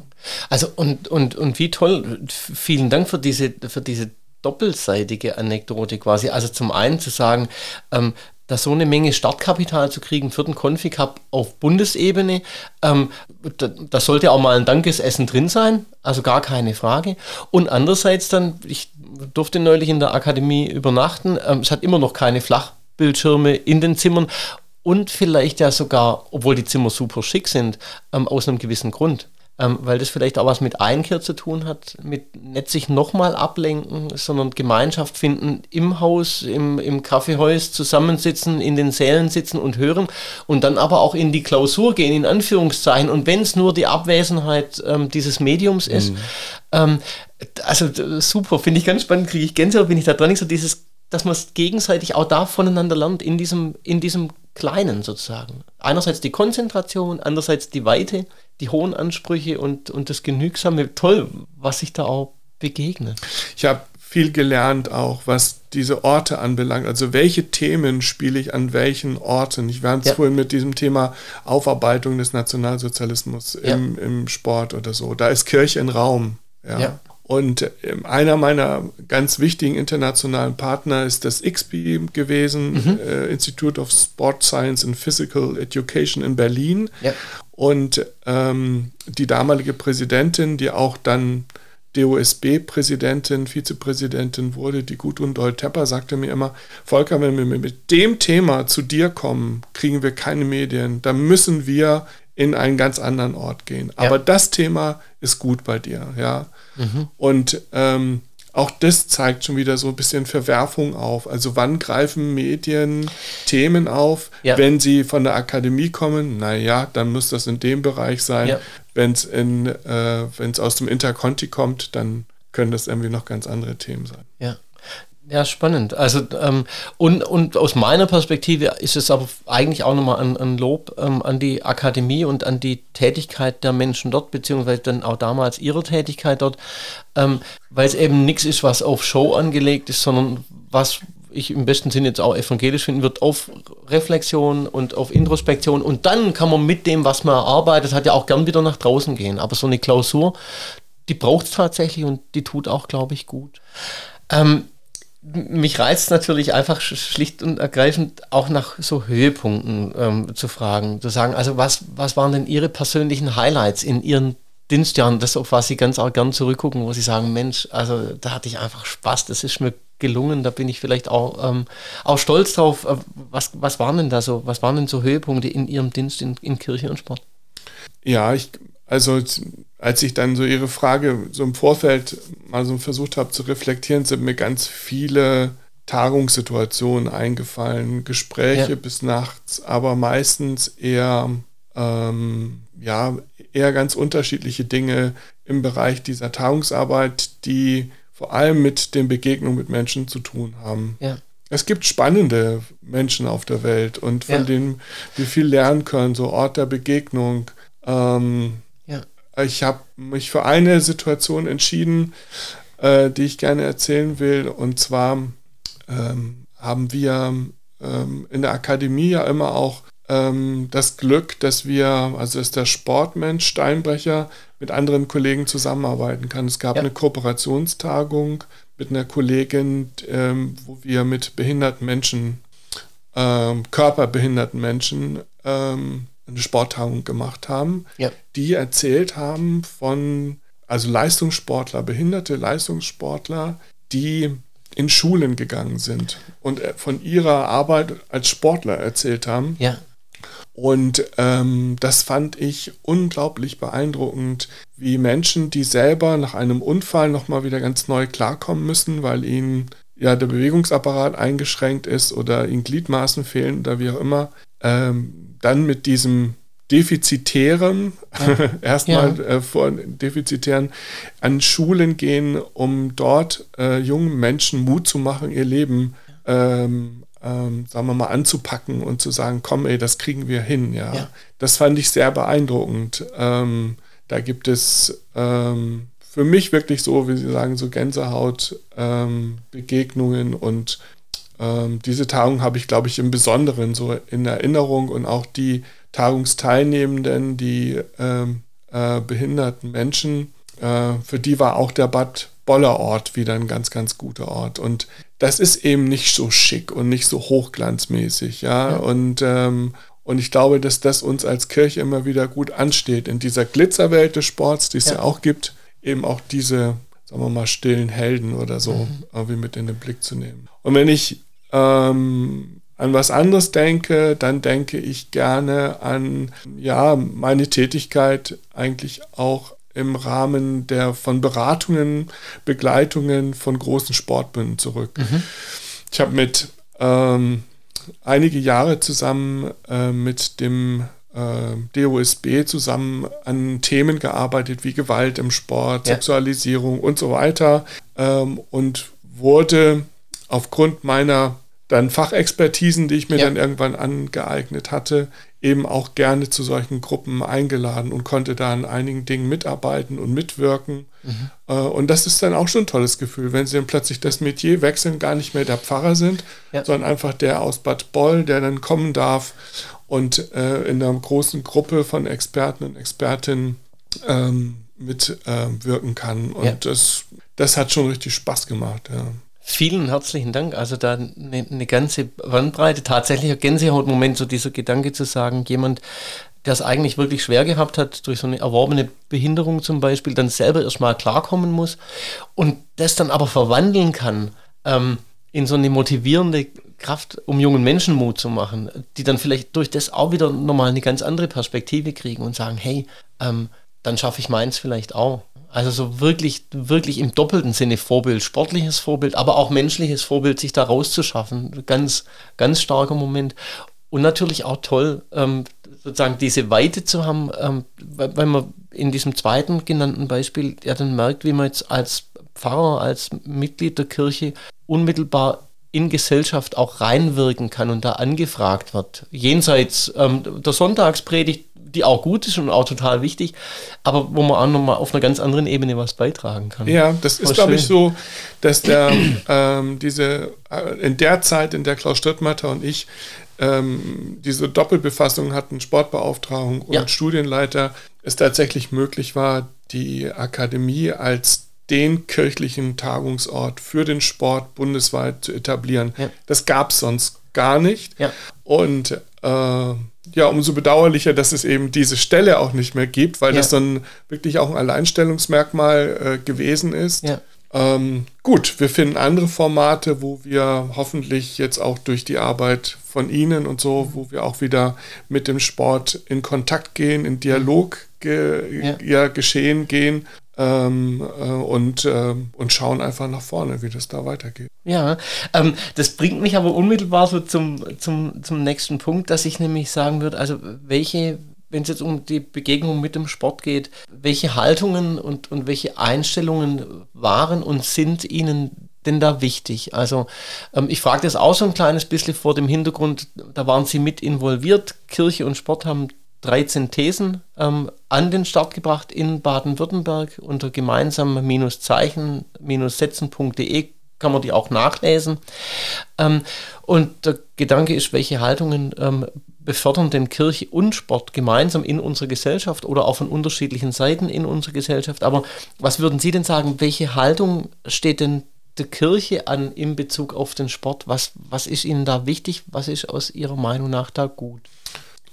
also und, und, und wie toll, vielen Dank für diese, für diese doppelseitige Anekdote quasi. Also zum einen zu sagen, ähm, da so eine Menge Startkapital zu kriegen für den Config Hub auf Bundesebene, ähm, da, da, sollte auch mal ein Dankesessen drin sein, also gar keine Frage. Und andererseits dann, ich durfte neulich in der Akademie übernachten, ähm, es hat immer noch keine Flach Bildschirme in den Zimmern und vielleicht ja sogar, obwohl die Zimmer super schick sind, ähm, aus einem gewissen Grund ähm, weil das vielleicht auch was mit Einkehr zu tun hat, mit nicht sich nochmal ablenken, sondern Gemeinschaft finden im Haus, im, im Kaffeehaus, zusammensitzen, in den Sälen sitzen und hören und dann aber auch in die Klausur gehen, in Anführungszeichen. Und wenn es nur die Abwesenheit ähm, dieses Mediums ist, mhm. ähm, also super, finde ich ganz spannend, kriege ich Gänsehaut, bin ich da dran, so dieses dass man es gegenseitig auch da voneinander lernt, in diesem, in diesem Kleinen sozusagen. Einerseits die Konzentration, andererseits die Weite, die hohen Ansprüche und, und das Genügsame. Toll, was sich da auch begegnet. Ich habe viel gelernt auch, was diese Orte anbelangt. Also welche Themen spiele ich an welchen Orten? Ich war ja. vorhin mit diesem Thema Aufarbeitung des Nationalsozialismus ja. im, im Sport oder so. Da ist Kirche ein Raum. Ja. ja. Und ähm, einer meiner ganz wichtigen internationalen Partner ist das IXPI gewesen, mhm. äh, Institute of Sport Science and Physical Education in Berlin. Ja. Und ähm, die damalige Präsidentin, die auch dann DOSB-Präsidentin, Vizepräsidentin wurde, die Gudrun Doll-Tepper, sagte mir immer, Volker, wenn wir mit dem Thema zu dir kommen, kriegen wir keine Medien. Da müssen wir in einen ganz anderen Ort gehen. Aber ja. das Thema ist gut bei dir, ja. Mhm. Und ähm, auch das zeigt schon wieder so ein bisschen Verwerfung auf. Also wann greifen Medien Themen auf, ja. wenn sie von der Akademie kommen? Naja, dann muss das in dem Bereich sein. Ja. Wenn es äh, aus dem Interconti kommt, dann können das irgendwie noch ganz andere Themen sein. Ja. Ja, spannend. Also ähm, und, und aus meiner Perspektive ist es aber eigentlich auch nochmal ein, ein Lob ähm, an die Akademie und an die Tätigkeit der Menschen dort, beziehungsweise dann auch damals ihre Tätigkeit dort, ähm, weil es eben nichts ist, was auf Show angelegt ist, sondern was ich im besten Sinne jetzt auch evangelisch finden wird, auf Reflexion und auf Introspektion und dann kann man mit dem, was man erarbeitet hat, ja auch gern wieder nach draußen gehen. Aber so eine Klausur, die braucht es tatsächlich und die tut auch, glaube ich, gut. Ähm, mich reizt natürlich einfach schlicht und ergreifend auch nach so Höhepunkten ähm, zu fragen, zu sagen, also was, was waren denn Ihre persönlichen Highlights in Ihren Dienstjahren, das auf was Sie ganz auch gern zurückgucken, wo Sie sagen, Mensch, also da hatte ich einfach Spaß, das ist mir gelungen, da bin ich vielleicht auch, ähm, auch stolz drauf. Äh, was, was waren denn da so, was waren denn so Höhepunkte in Ihrem Dienst in, in Kirche und Sport? Ja, ich, also als ich dann so Ihre Frage so im Vorfeld mal so versucht habe zu reflektieren, sind mir ganz viele Tagungssituationen eingefallen, Gespräche ja. bis nachts, aber meistens eher, ähm, ja, eher ganz unterschiedliche Dinge im Bereich dieser Tagungsarbeit, die vor allem mit den Begegnungen mit Menschen zu tun haben. Ja. Es gibt spannende Menschen auf der Welt und von ja. denen wir viel lernen können, so Ort der Begegnung. Ähm, ich habe mich für eine Situation entschieden, äh, die ich gerne erzählen will. Und zwar ähm, haben wir ähm, in der Akademie ja immer auch ähm, das Glück, dass wir, also dass der Sportmensch Steinbrecher mit anderen Kollegen zusammenarbeiten kann. Es gab ja. eine Kooperationstagung mit einer Kollegin, ähm, wo wir mit behinderten Menschen, ähm, körperbehinderten Menschen ähm, eine Sporttagung gemacht haben, ja. die erzählt haben von, also Leistungssportler, behinderte Leistungssportler, die in Schulen gegangen sind und äh, von ihrer Arbeit als Sportler erzählt haben. Ja. Und ähm, das fand ich unglaublich beeindruckend, wie Menschen, die selber nach einem Unfall nochmal wieder ganz neu klarkommen müssen, weil ihnen ja der Bewegungsapparat eingeschränkt ist oder ihnen Gliedmaßen fehlen oder wie auch immer, ähm, dann mit diesem defizitären, ja. erstmal ja. äh, vor defizitären, an Schulen gehen, um dort äh, jungen Menschen Mut zu machen, ihr Leben, ähm, ähm, sagen wir mal, anzupacken und zu sagen, komm, ey, das kriegen wir hin. Ja, ja. das fand ich sehr beeindruckend. Ähm, da gibt es ähm, für mich wirklich so, wie Sie sagen, so Gänsehaut, ähm, Begegnungen und ähm, diese Tagung habe ich, glaube ich, im Besonderen so in Erinnerung und auch die Tagungsteilnehmenden, die ähm, äh, behinderten Menschen, äh, für die war auch der Bad Boller Ort wieder ein ganz, ganz guter Ort. Und das ist eben nicht so schick und nicht so hochglanzmäßig, ja. ja. Und, ähm, und ich glaube, dass das uns als Kirche immer wieder gut ansteht. In dieser Glitzerwelt des Sports, die es ja. ja auch gibt, eben auch diese, sagen wir mal, stillen Helden oder so mhm. irgendwie mit in den Blick zu nehmen. Und wenn ich ähm, an was anderes denke, dann denke ich gerne an ja, meine Tätigkeit eigentlich auch im Rahmen der von Beratungen, Begleitungen von großen Sportbünden zurück. Mhm. Ich habe mit ähm, einige Jahre zusammen äh, mit dem äh, DOSB zusammen an Themen gearbeitet wie Gewalt im Sport, ja. Sexualisierung und so weiter ähm, und wurde aufgrund meiner dann Fachexpertisen, die ich mir ja. dann irgendwann angeeignet hatte, eben auch gerne zu solchen Gruppen eingeladen und konnte da an einigen Dingen mitarbeiten und mitwirken. Mhm. Äh, und das ist dann auch schon ein tolles Gefühl, wenn sie dann plötzlich das Metier wechseln, gar nicht mehr der Pfarrer sind, ja. sondern einfach der aus Bad Boll, der dann kommen darf und äh, in einer großen Gruppe von Experten und Expertinnen ähm, mitwirken äh, kann. Und ja. das, das hat schon richtig Spaß gemacht. Ja. Vielen herzlichen Dank. Also da eine, eine ganze Bandbreite, tatsächlich ein Gänsehautmoment, so dieser Gedanke zu sagen, jemand, der es eigentlich wirklich schwer gehabt hat, durch so eine erworbene Behinderung zum Beispiel, dann selber erstmal klarkommen muss und das dann aber verwandeln kann ähm, in so eine motivierende Kraft, um jungen Menschen Mut zu machen, die dann vielleicht durch das auch wieder nochmal eine ganz andere Perspektive kriegen und sagen, hey, ähm, dann schaffe ich meins vielleicht auch. Also so wirklich, wirklich im doppelten Sinne Vorbild, sportliches Vorbild, aber auch menschliches Vorbild, sich da rauszuschaffen. Ganz, ganz starker Moment. Und natürlich auch toll, ähm, sozusagen diese Weite zu haben, ähm, weil, man in diesem zweiten genannten Beispiel ja dann merkt, wie man jetzt als Pfarrer, als Mitglied der Kirche unmittelbar in Gesellschaft auch reinwirken kann und da angefragt wird. Jenseits ähm, der Sonntagspredigt die auch gut ist und auch total wichtig, aber wo man auch nochmal auf einer ganz anderen Ebene was beitragen kann. Ja, das ist, glaube ich, so, dass der, ähm, diese, äh, in der Zeit, in der Klaus Stürtmatter und ich ähm, diese Doppelbefassung hatten, Sportbeauftragung und ja. Studienleiter, es tatsächlich möglich war, die Akademie als den kirchlichen Tagungsort für den Sport bundesweit zu etablieren. Ja. Das gab es sonst gar nicht. Ja. Und äh, ja, umso bedauerlicher, dass es eben diese Stelle auch nicht mehr gibt, weil ja. das dann wirklich auch ein Alleinstellungsmerkmal äh, gewesen ist. Ja. Ähm, gut, wir finden andere Formate, wo wir hoffentlich jetzt auch durch die Arbeit von Ihnen und so, wo wir auch wieder mit dem Sport in Kontakt gehen, in Dialog ge ja. ja geschehen gehen ähm, äh, und, äh, und schauen einfach nach vorne, wie das da weitergeht. Ja, ähm, das bringt mich aber unmittelbar so zum, zum, zum nächsten Punkt, dass ich nämlich sagen würde, also welche, wenn es jetzt um die Begegnung mit dem Sport geht, welche Haltungen und, und welche Einstellungen waren und sind Ihnen denn da wichtig? Also ähm, ich frage das auch so ein kleines bisschen vor dem Hintergrund, da waren Sie mit involviert, Kirche und Sport haben 13 Thesen ähm, an den Start gebracht in Baden-Württemberg unter gemeinsam-zeichen-setzen.de kann man die auch nachlesen. Ähm, und der Gedanke ist, welche Haltungen ähm, befördern denn Kirche und Sport gemeinsam in unserer Gesellschaft oder auch von unterschiedlichen Seiten in unserer Gesellschaft. Aber was würden Sie denn sagen, welche Haltung steht denn der Kirche an in Bezug auf den Sport? Was, was ist Ihnen da wichtig? Was ist aus Ihrer Meinung nach da gut?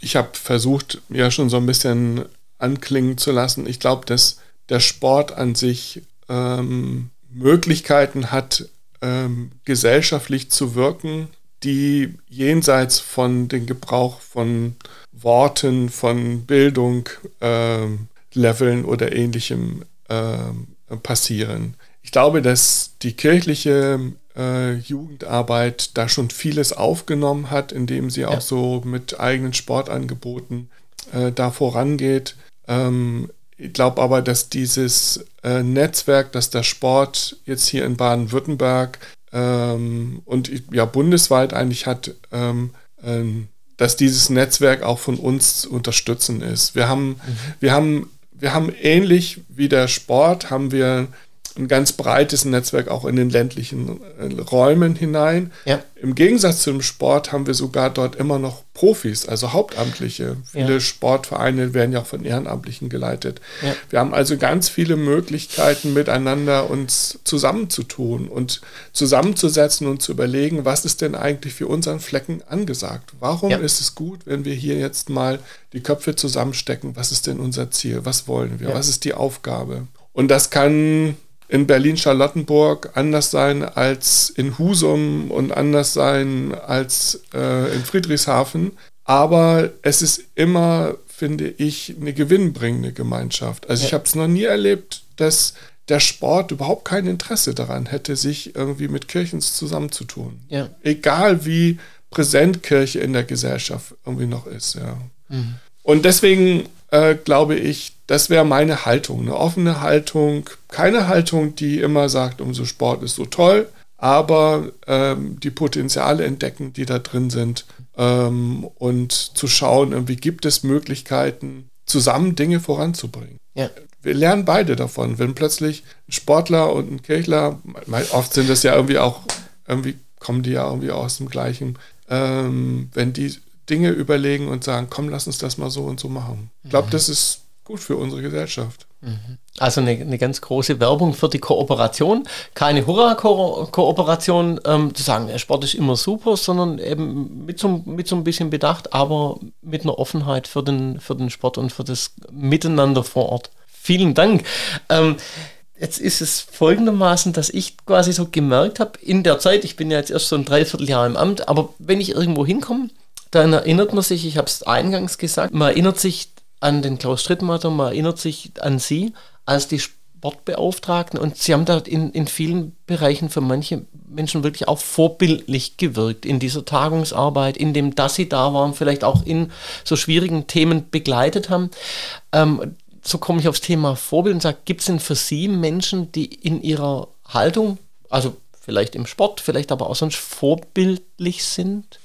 Ich habe versucht, ja schon so ein bisschen anklingen zu lassen. Ich glaube, dass der Sport an sich ähm, Möglichkeiten hat, ähm, gesellschaftlich zu wirken, die jenseits von dem Gebrauch von Worten, von Bildung, ähm, Leveln oder ähnlichem ähm, passieren. Ich glaube, dass die kirchliche äh, Jugendarbeit da schon vieles aufgenommen hat, indem sie ja. auch so mit eigenen Sportangeboten äh, da vorangeht. Ähm, ich glaube aber, dass dieses äh, Netzwerk, das der Sport jetzt hier in Baden-Württemberg ähm, und ja bundesweit eigentlich hat, ähm, ähm, dass dieses Netzwerk auch von uns zu unterstützen ist. Wir haben, mhm. wir haben, wir haben ähnlich wie der Sport, haben wir ein ganz breites Netzwerk auch in den ländlichen äh, Räumen hinein. Ja. Im Gegensatz zum Sport haben wir sogar dort immer noch Profis, also Hauptamtliche. Viele ja. Sportvereine werden ja auch von Ehrenamtlichen geleitet. Ja. Wir haben also ganz viele Möglichkeiten, miteinander uns zusammenzutun und zusammenzusetzen und zu überlegen, was ist denn eigentlich für unseren Flecken angesagt? Warum ist es gut, wenn wir hier jetzt mal die Köpfe zusammenstecken? Was ist denn unser Ziel? Was wollen wir? Was ist die Aufgabe? Und das kann in Berlin-Charlottenburg anders sein als in Husum und anders sein als äh, in Friedrichshafen. Aber es ist immer, finde ich, eine gewinnbringende Gemeinschaft. Also ich habe es noch nie erlebt, dass der Sport überhaupt kein Interesse daran hätte, sich irgendwie mit Kirchen zusammenzutun. Ja. Egal wie präsent Kirche in der Gesellschaft irgendwie noch ist. Ja. Mhm. Und deswegen äh, glaube ich, das wäre meine Haltung, eine offene Haltung, keine Haltung, die immer sagt, umso Sport ist so toll, aber ähm, die Potenziale entdecken, die da drin sind ähm, und zu schauen, wie gibt es Möglichkeiten, zusammen Dinge voranzubringen. Ja. Wir lernen beide davon. Wenn plötzlich ein Sportler und ein Kirchler, oft sind das ja irgendwie auch, irgendwie kommen die ja irgendwie aus dem gleichen, ähm, wenn die Dinge überlegen und sagen, komm, lass uns das mal so und so machen. Ich glaube, mhm. das ist gut für unsere Gesellschaft. Mhm. Also eine, eine, ganz große Werbung für die Kooperation. Keine Hurra-Kooperation, ähm, zu sagen, der Sport ist immer super, sondern eben mit so, mit so ein bisschen Bedacht, aber mit einer Offenheit für den, für den Sport und für das Miteinander vor Ort. Vielen Dank. Ähm, jetzt ist es folgendermaßen, dass ich quasi so gemerkt habe, in der Zeit, ich bin ja jetzt erst so ein Dreivierteljahr im Amt, aber wenn ich irgendwo hinkomme, dann erinnert man sich, ich habe es eingangs gesagt, man erinnert sich an den Klaus Strittmatter, man erinnert sich an Sie als die Sportbeauftragten und Sie haben da in, in vielen Bereichen für manche Menschen wirklich auch vorbildlich gewirkt in dieser Tagungsarbeit, in dem, dass Sie da waren, vielleicht auch in so schwierigen Themen begleitet haben. Ähm, so komme ich aufs Thema Vorbild und sage, gibt es denn für Sie Menschen, die in ihrer Haltung, also vielleicht im Sport, vielleicht aber auch sonst vorbildlich sind?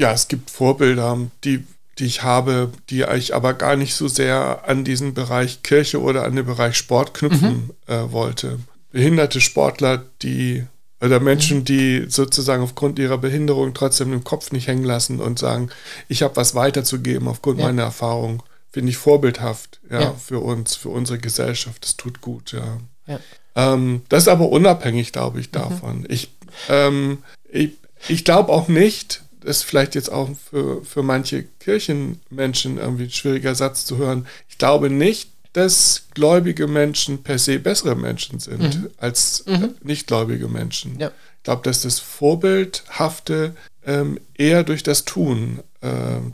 Ja, es gibt Vorbilder, die, die ich habe, die ich aber gar nicht so sehr an diesen Bereich Kirche oder an den Bereich Sport knüpfen mhm. äh, wollte. Behinderte Sportler, die oder Menschen, mhm. die sozusagen aufgrund ihrer Behinderung trotzdem den Kopf nicht hängen lassen und sagen, ich habe was weiterzugeben aufgrund ja. meiner Erfahrung, finde ich vorbildhaft, ja, ja, für uns, für unsere Gesellschaft. Das tut gut, ja. ja. Ähm, das ist aber unabhängig, glaube ich, mhm. davon. Mhm. Ich, ähm, ich, ich glaube auch nicht, ist vielleicht jetzt auch für, für manche Kirchenmenschen irgendwie ein schwieriger Satz zu hören. Ich glaube nicht, dass gläubige Menschen per se bessere Menschen sind mhm. als mhm. nichtgläubige Menschen. Ja. Ich glaube, dass das Vorbildhafte ähm, eher durch das Tun äh,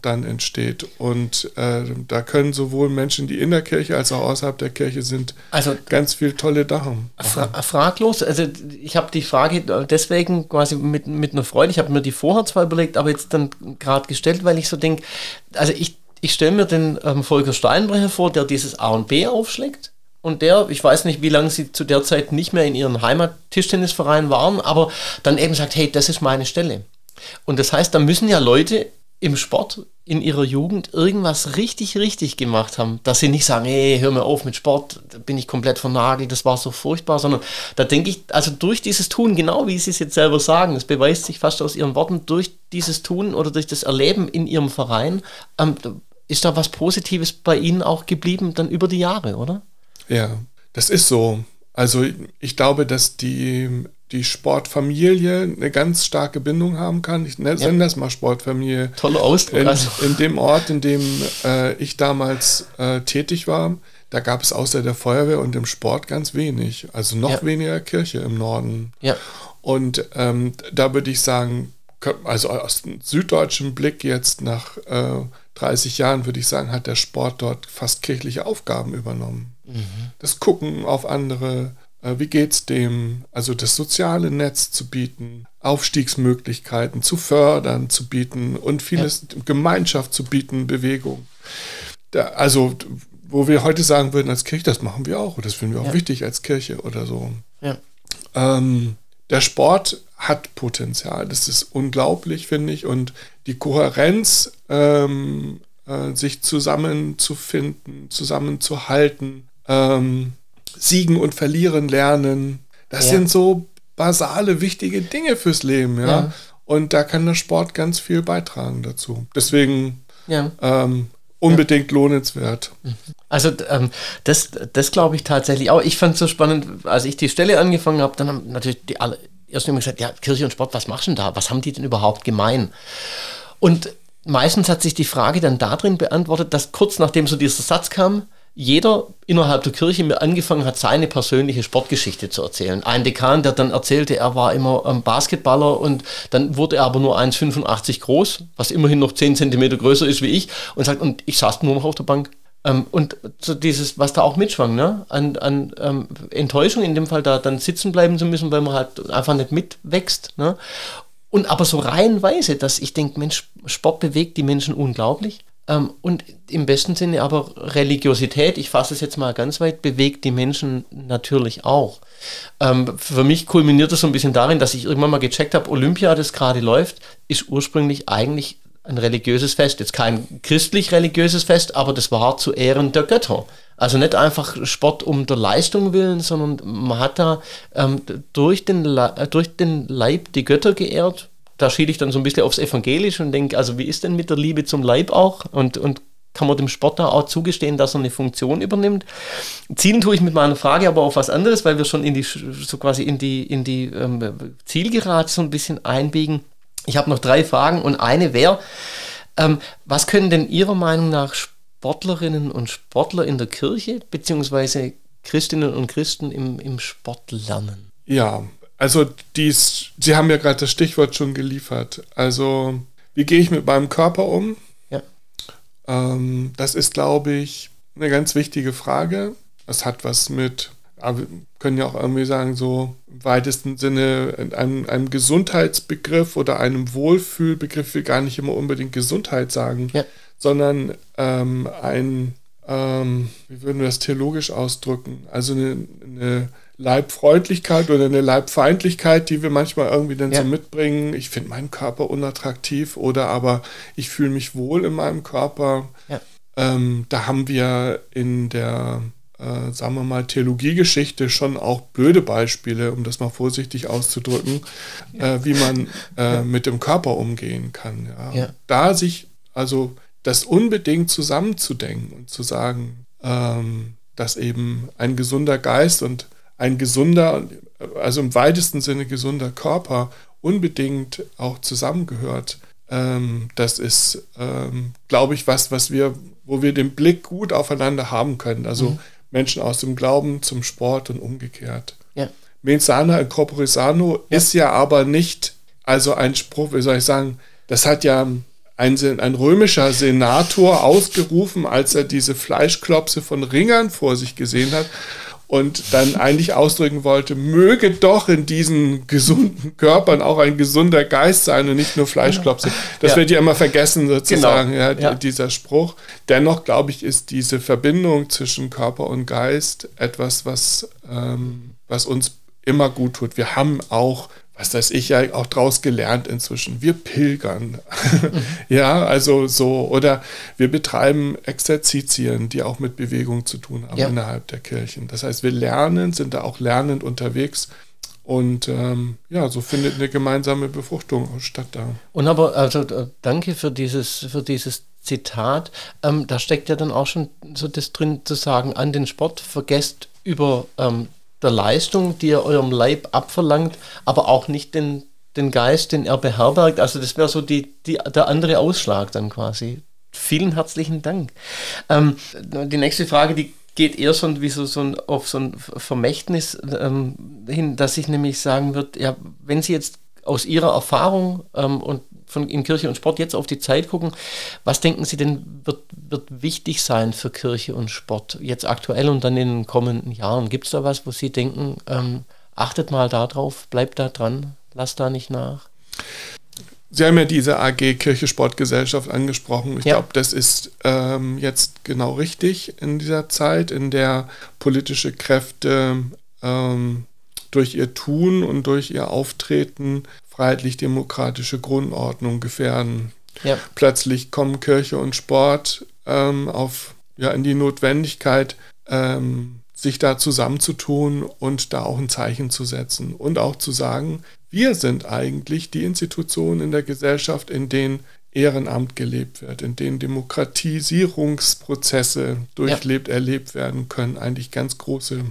dann entsteht. Und äh, da können sowohl Menschen, die in der Kirche als auch außerhalb der Kirche sind, also, ganz viel tolle Sachen. Fra fraglos, also ich habe die Frage deswegen quasi mit, mit einer Freude, ich habe mir die vorher zwar überlegt, aber jetzt dann gerade gestellt, weil ich so denke, also ich, ich stelle mir den ähm, Volker Steinbrecher vor, der dieses A und B aufschlägt und der, ich weiß nicht, wie lange sie zu der Zeit nicht mehr in ihrem Heimat-Tischtennisverein waren, aber dann eben sagt, hey, das ist meine Stelle. Und das heißt, da müssen ja Leute im Sport in ihrer Jugend irgendwas richtig, richtig gemacht haben, dass sie nicht sagen, hey, hör mir auf mit Sport, da bin ich komplett vernagelt, das war so furchtbar, sondern da denke ich, also durch dieses Tun, genau wie sie es jetzt selber sagen, das beweist sich fast aus ihren Worten, durch dieses Tun oder durch das Erleben in ihrem Verein, ähm, ist da was Positives bei ihnen auch geblieben dann über die Jahre, oder? Ja, das ist so. Also ich glaube, dass die die Sportfamilie eine ganz starke Bindung haben kann. Ich nenne ja. das mal Sportfamilie. Tolle Ausdruck. In, also. in dem Ort, in dem äh, ich damals äh, tätig war, da gab es außer der Feuerwehr und dem Sport ganz wenig. Also noch ja. weniger Kirche im Norden. Ja. Und ähm, da würde ich sagen, also aus dem süddeutschen Blick jetzt nach äh, 30 Jahren, würde ich sagen, hat der Sport dort fast kirchliche Aufgaben übernommen. Mhm. Das Gucken auf andere, wie geht es dem? Also das soziale Netz zu bieten, Aufstiegsmöglichkeiten zu fördern, zu bieten und vieles ja. Gemeinschaft zu bieten, Bewegung. Da, also wo wir heute sagen würden als Kirche, das machen wir auch, das finden wir auch ja. wichtig als Kirche oder so. Ja. Ähm, der Sport hat Potenzial, das ist unglaublich, finde ich, und die Kohärenz, ähm, äh, sich zusammenzufinden, zusammenzuhalten, ähm, Siegen und Verlieren lernen. Das ja. sind so basale, wichtige Dinge fürs Leben, ja? ja. Und da kann der Sport ganz viel beitragen dazu. Deswegen ja. ähm, unbedingt lohnenswert. Also ähm, das, das glaube ich tatsächlich auch. Ich fand es so spannend, als ich die Stelle angefangen habe, dann haben natürlich die alle erst immer gesagt, ja, Kirche und Sport, was machst du denn da? Was haben die denn überhaupt gemein? Und meistens hat sich die Frage dann darin beantwortet, dass kurz nachdem so dieser Satz kam, jeder innerhalb der Kirche mir angefangen hat, seine persönliche Sportgeschichte zu erzählen. Ein Dekan, der dann erzählte, er war immer ähm, Basketballer und dann wurde er aber nur 1,85 groß, was immerhin noch 10 Zentimeter größer ist wie ich und sagt, und ich saß nur noch auf der Bank. Ähm, und so dieses, was da auch mitschwang, ne? an, an ähm, Enttäuschung in dem Fall da dann sitzen bleiben zu müssen, weil man halt einfach nicht mitwächst. Ne? Und aber so reihenweise, dass ich denke, Mensch, Sport bewegt die Menschen unglaublich. Ähm, und im besten Sinne aber Religiosität, ich fasse es jetzt mal ganz weit, bewegt die Menschen natürlich auch. Ähm, für mich kulminiert das so ein bisschen darin, dass ich irgendwann mal gecheckt habe, Olympia, das gerade läuft, ist ursprünglich eigentlich ein religiöses Fest. Jetzt kein christlich-religiöses Fest, aber das war zu Ehren der Götter. Also nicht einfach Sport um der Leistung willen, sondern man hat da ähm, durch, den durch den Leib die Götter geehrt, da schiele ich dann so ein bisschen aufs Evangelische und denke, also wie ist denn mit der Liebe zum Leib auch? Und, und kann man dem Sport da auch zugestehen, dass er eine Funktion übernimmt. Zielen tue ich mit meiner Frage aber auf was anderes, weil wir schon in die, so quasi in die, in die ähm, Zielgerade so ein bisschen einbiegen. Ich habe noch drei Fragen und eine wäre, ähm, was können denn Ihrer Meinung nach Sportlerinnen und Sportler in der Kirche beziehungsweise Christinnen und Christen im, im Sport lernen? Ja, also dies, Sie haben ja gerade das Stichwort schon geliefert. Also wie gehe ich mit meinem Körper um? Ja. Ähm, das ist, glaube ich, eine ganz wichtige Frage. Es hat was mit, aber wir können ja auch irgendwie sagen, so im weitesten Sinne einem, einem Gesundheitsbegriff oder einem Wohlfühlbegriff, will gar nicht immer unbedingt Gesundheit sagen, ja. sondern ähm, ein, ähm, wie würden wir das theologisch ausdrücken? Also eine, eine Leibfreundlichkeit oder eine Leibfeindlichkeit, die wir manchmal irgendwie dann ja. so mitbringen. Ich finde meinen Körper unattraktiv oder aber ich fühle mich wohl in meinem Körper. Ja. Ähm, da haben wir in der, äh, sagen wir mal, Theologiegeschichte schon auch blöde Beispiele, um das mal vorsichtig auszudrücken, ja. äh, wie man äh, mit dem Körper umgehen kann. Da sich also das unbedingt zusammenzudenken und zu sagen, ähm, dass eben ein gesunder Geist und ein gesunder, also im weitesten Sinne gesunder Körper unbedingt auch zusammengehört. Ähm, das ist, ähm, glaube ich, was, was wir, wo wir den Blick gut aufeinander haben können. Also mhm. Menschen aus dem Glauben zum Sport und umgekehrt. Ja. Mensana in corpore sano ja. ist ja aber nicht, also ein Spruch, wie soll ich sagen, das hat ja ein, ein römischer Senator ausgerufen, als er diese Fleischklopse von Ringern vor sich gesehen hat und dann eigentlich ausdrücken wollte, möge doch in diesen gesunden Körpern auch ein gesunder Geist sein und nicht nur Fleischklopse. Das ja. wird ja immer vergessen sozusagen, genau. ja, ja. dieser Spruch. Dennoch glaube ich, ist diese Verbindung zwischen Körper und Geist etwas, was, ähm, was uns immer gut tut. Wir haben auch was weiß ich ja auch draus gelernt inzwischen. Wir pilgern. ja, also so. Oder wir betreiben Exerzitien, die auch mit Bewegung zu tun haben ja. innerhalb der Kirchen. Das heißt, wir lernen, sind da auch lernend unterwegs. Und ähm, ja, so findet eine gemeinsame Befruchtung statt da. Und aber, also äh, danke für dieses, für dieses Zitat. Ähm, da steckt ja dann auch schon so das drin zu sagen, an den Sport vergesst über ähm, der Leistung, die ihr eurem Leib abverlangt, aber auch nicht den, den Geist, den er beherbergt. Also das wäre so die, die, der andere Ausschlag dann quasi. Vielen herzlichen Dank. Ähm, die nächste Frage, die geht eher so, wie so, so ein, auf so ein Vermächtnis ähm, hin, dass ich nämlich sagen würde, ja, wenn Sie jetzt aus Ihrer Erfahrung ähm, und von in Kirche und Sport jetzt auf die Zeit gucken, was denken Sie denn wird, wird wichtig sein für Kirche und Sport jetzt aktuell und dann in den kommenden Jahren? Gibt es da was, wo Sie denken, ähm, achtet mal darauf, bleibt da dran, lasst da nicht nach? Sie haben ja diese AG Kirche Sportgesellschaft angesprochen. Ich ja. glaube, das ist ähm, jetzt genau richtig in dieser Zeit, in der politische Kräfte ähm, durch ihr Tun und durch ihr Auftreten freiheitlich-demokratische Grundordnung gefährden. Ja. Plötzlich kommen Kirche und Sport ähm, auf, ja, in die Notwendigkeit, ähm, sich da zusammenzutun und da auch ein Zeichen zu setzen und auch zu sagen, wir sind eigentlich die Institutionen in der Gesellschaft, in denen Ehrenamt gelebt wird, in denen Demokratisierungsprozesse durchlebt, ja. erlebt werden können, eigentlich ganz große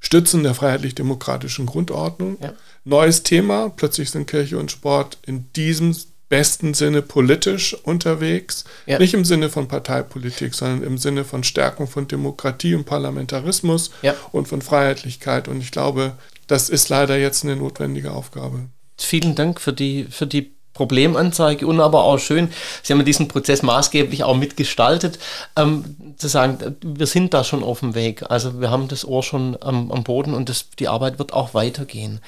Stützen der freiheitlich-demokratischen Grundordnung. Ja. Neues Thema, plötzlich sind Kirche und Sport in diesem besten Sinne politisch unterwegs. Ja. Nicht im Sinne von Parteipolitik, sondern im Sinne von Stärkung von Demokratie und Parlamentarismus Ja. und von Freiheitlichkeit. Und ich glaube, das ist leider jetzt eine notwendige Aufgabe. Vielen Dank für die, für die Problemanzeige und aber auch schön, Sie haben diesen Prozess maßgeblich auch mitgestaltet, ähm, zu sagen, wir sind da schon auf dem Weg. Also wir haben das Ohr schon am, am Boden und das, die Arbeit wird auch weitergehen.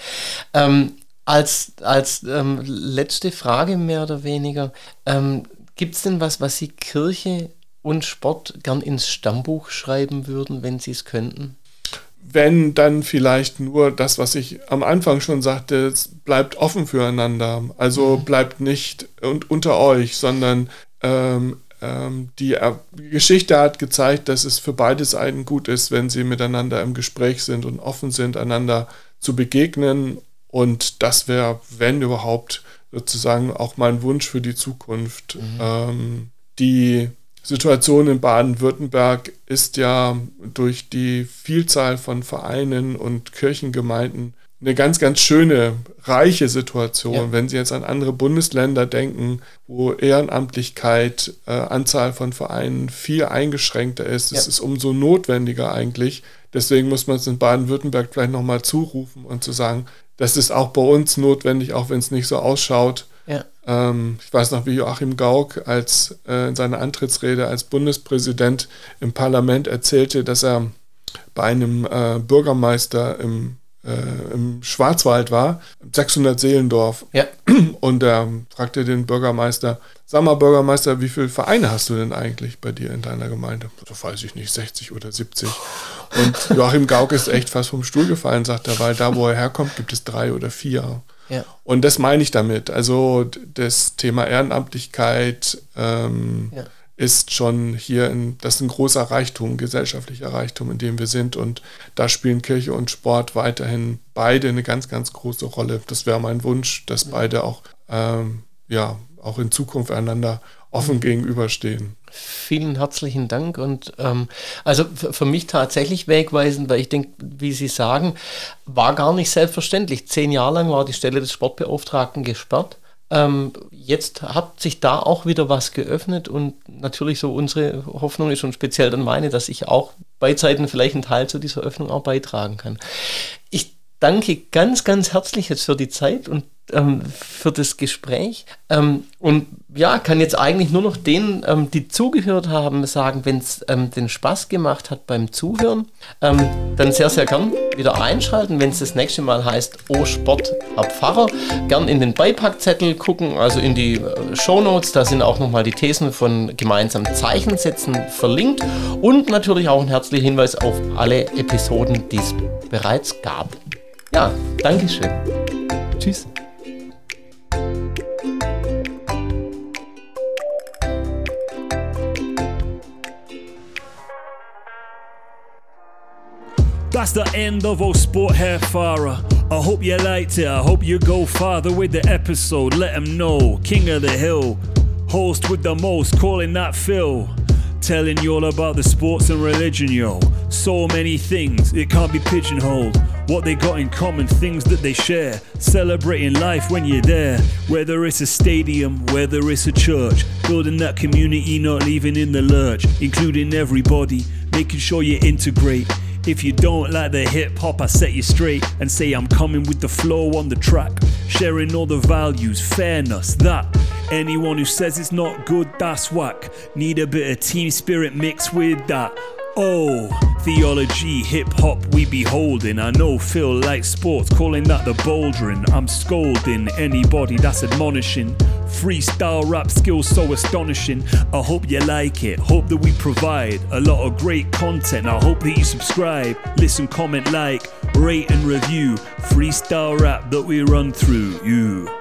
Ähm, als als ähm, letzte Frage mehr oder weniger, ähm, gibt es denn was, was Sie Kirche und Sport gern ins Stammbuch schreiben würden, wenn Sie es könnten? Wenn dann vielleicht nur das, was ich am Anfang schon sagte, bleibt offen füreinander. Also bleibt nicht und unter euch, sondern ähm, ähm, die Geschichte hat gezeigt, dass es für beide Seiten gut ist, wenn sie miteinander im Gespräch sind und offen sind, einander zu begegnen. Und das wäre, wenn überhaupt, sozusagen auch mein Wunsch für die Zukunft. Ähm, die Situation in Baden-Württemberg ist ja durch die Vielzahl von Vereinen und Kirchengemeinden eine ganz, ganz schöne, reiche Situation. Ja. Wenn Sie jetzt an andere Bundesländer denken, wo Ehrenamtlichkeit, äh, Anzahl von Vereinen viel eingeschränkter ist, Ja. es ist umso notwendiger eigentlich. Deswegen muss man es in Baden-Württemberg vielleicht nochmal zurufen und zu sagen, das ist auch bei uns notwendig, auch wenn es nicht so ausschaut. Ja. Ähm, ich weiß noch, wie Joachim Gauck als, äh, in seiner Antrittsrede als Bundespräsident im Parlament erzählte, dass er bei einem äh, Bürgermeister im, äh, im Schwarzwald war, 600 Seelendorf. Ja. Und er fragte den Bürgermeister, sag mal Bürgermeister, wie viele Vereine hast du denn eigentlich bei dir in deiner Gemeinde? So weiß ich nicht, 60 oder 70. Und Joachim Gauck ist echt fast vom Stuhl gefallen, sagt er, weil da, wo er herkommt, gibt es drei oder vier. Ja. Und das meine ich damit. Also das Thema Ehrenamtlichkeit ähm, Ja. ist schon hier, ein, das ist ein großer Reichtum, gesellschaftlicher Reichtum, in dem wir sind. Und da spielen Kirche und Sport weiterhin beide eine ganz, ganz große Rolle. Das wäre mein Wunsch, dass beide auch, ähm, ja, auch in Zukunft einander offen gegenüberstehen. Vielen herzlichen Dank und ähm, also für, mich tatsächlich wegweisend, weil ich denke, wie Sie sagen, war gar nicht selbstverständlich. Zehn Jahre lang war die Stelle des Sportbeauftragten gesperrt. Ähm, jetzt hat sich da auch wieder was geöffnet und natürlich so unsere Hoffnung ist und speziell dann meine, dass ich auch bei Zeiten vielleicht einen Teil zu dieser Öffnung auch beitragen kann. Ich danke ganz, ganz herzlich jetzt für die Zeit und ähm, für das Gespräch. Ähm, und ja, kann jetzt eigentlich nur noch denen, ähm, die zugehört haben, sagen, wenn es ähm, den Spaß gemacht hat beim Zuhören, ähm, dann sehr, sehr gern wieder einschalten, wenn es das nächste Mal heißt, Oh Sport, Herr Pfarrer. Gern in den Beipackzettel gucken, also in die äh, Shownotes, da sind auch nochmal die Thesen von gemeinsamen Zeichensätzen verlinkt und natürlich auch ein herzlicher Hinweis auf alle Episoden, die es bereits gab. Ja, Dankeschön. Tschüss. That's the end of our sport hair Farah. I hope you liked it. I hope you go farther with the episode. Let them know. King of the hill. Host with the most. Calling that Phil. Telling you all about the sports and religion, yo. So many things, it can't be pigeonholed. What they got in common, things that they share. Celebrating life when you're there. Whether it's a stadium, whether it's a church. Building that community, not leaving in the lurch. Including everybody, making sure you integrate. If you don't like the hip hop, I set you straight and say I'm coming with the flow on the track. Sharing all the values, fairness, that. Anyone who says it's not good, that's whack. Need a bit of team spirit mixed with that. Oh, theology, hip hop we be holding. I know Phil likes sports, calling that the bouldering. I'm scolding anybody that's admonishing. Freestyle rap skills so astonishing. I hope you like it. Hope that we provide a lot of great content. I hope that you subscribe, listen, comment, like, rate, and review. Freestyle rap that we run through you.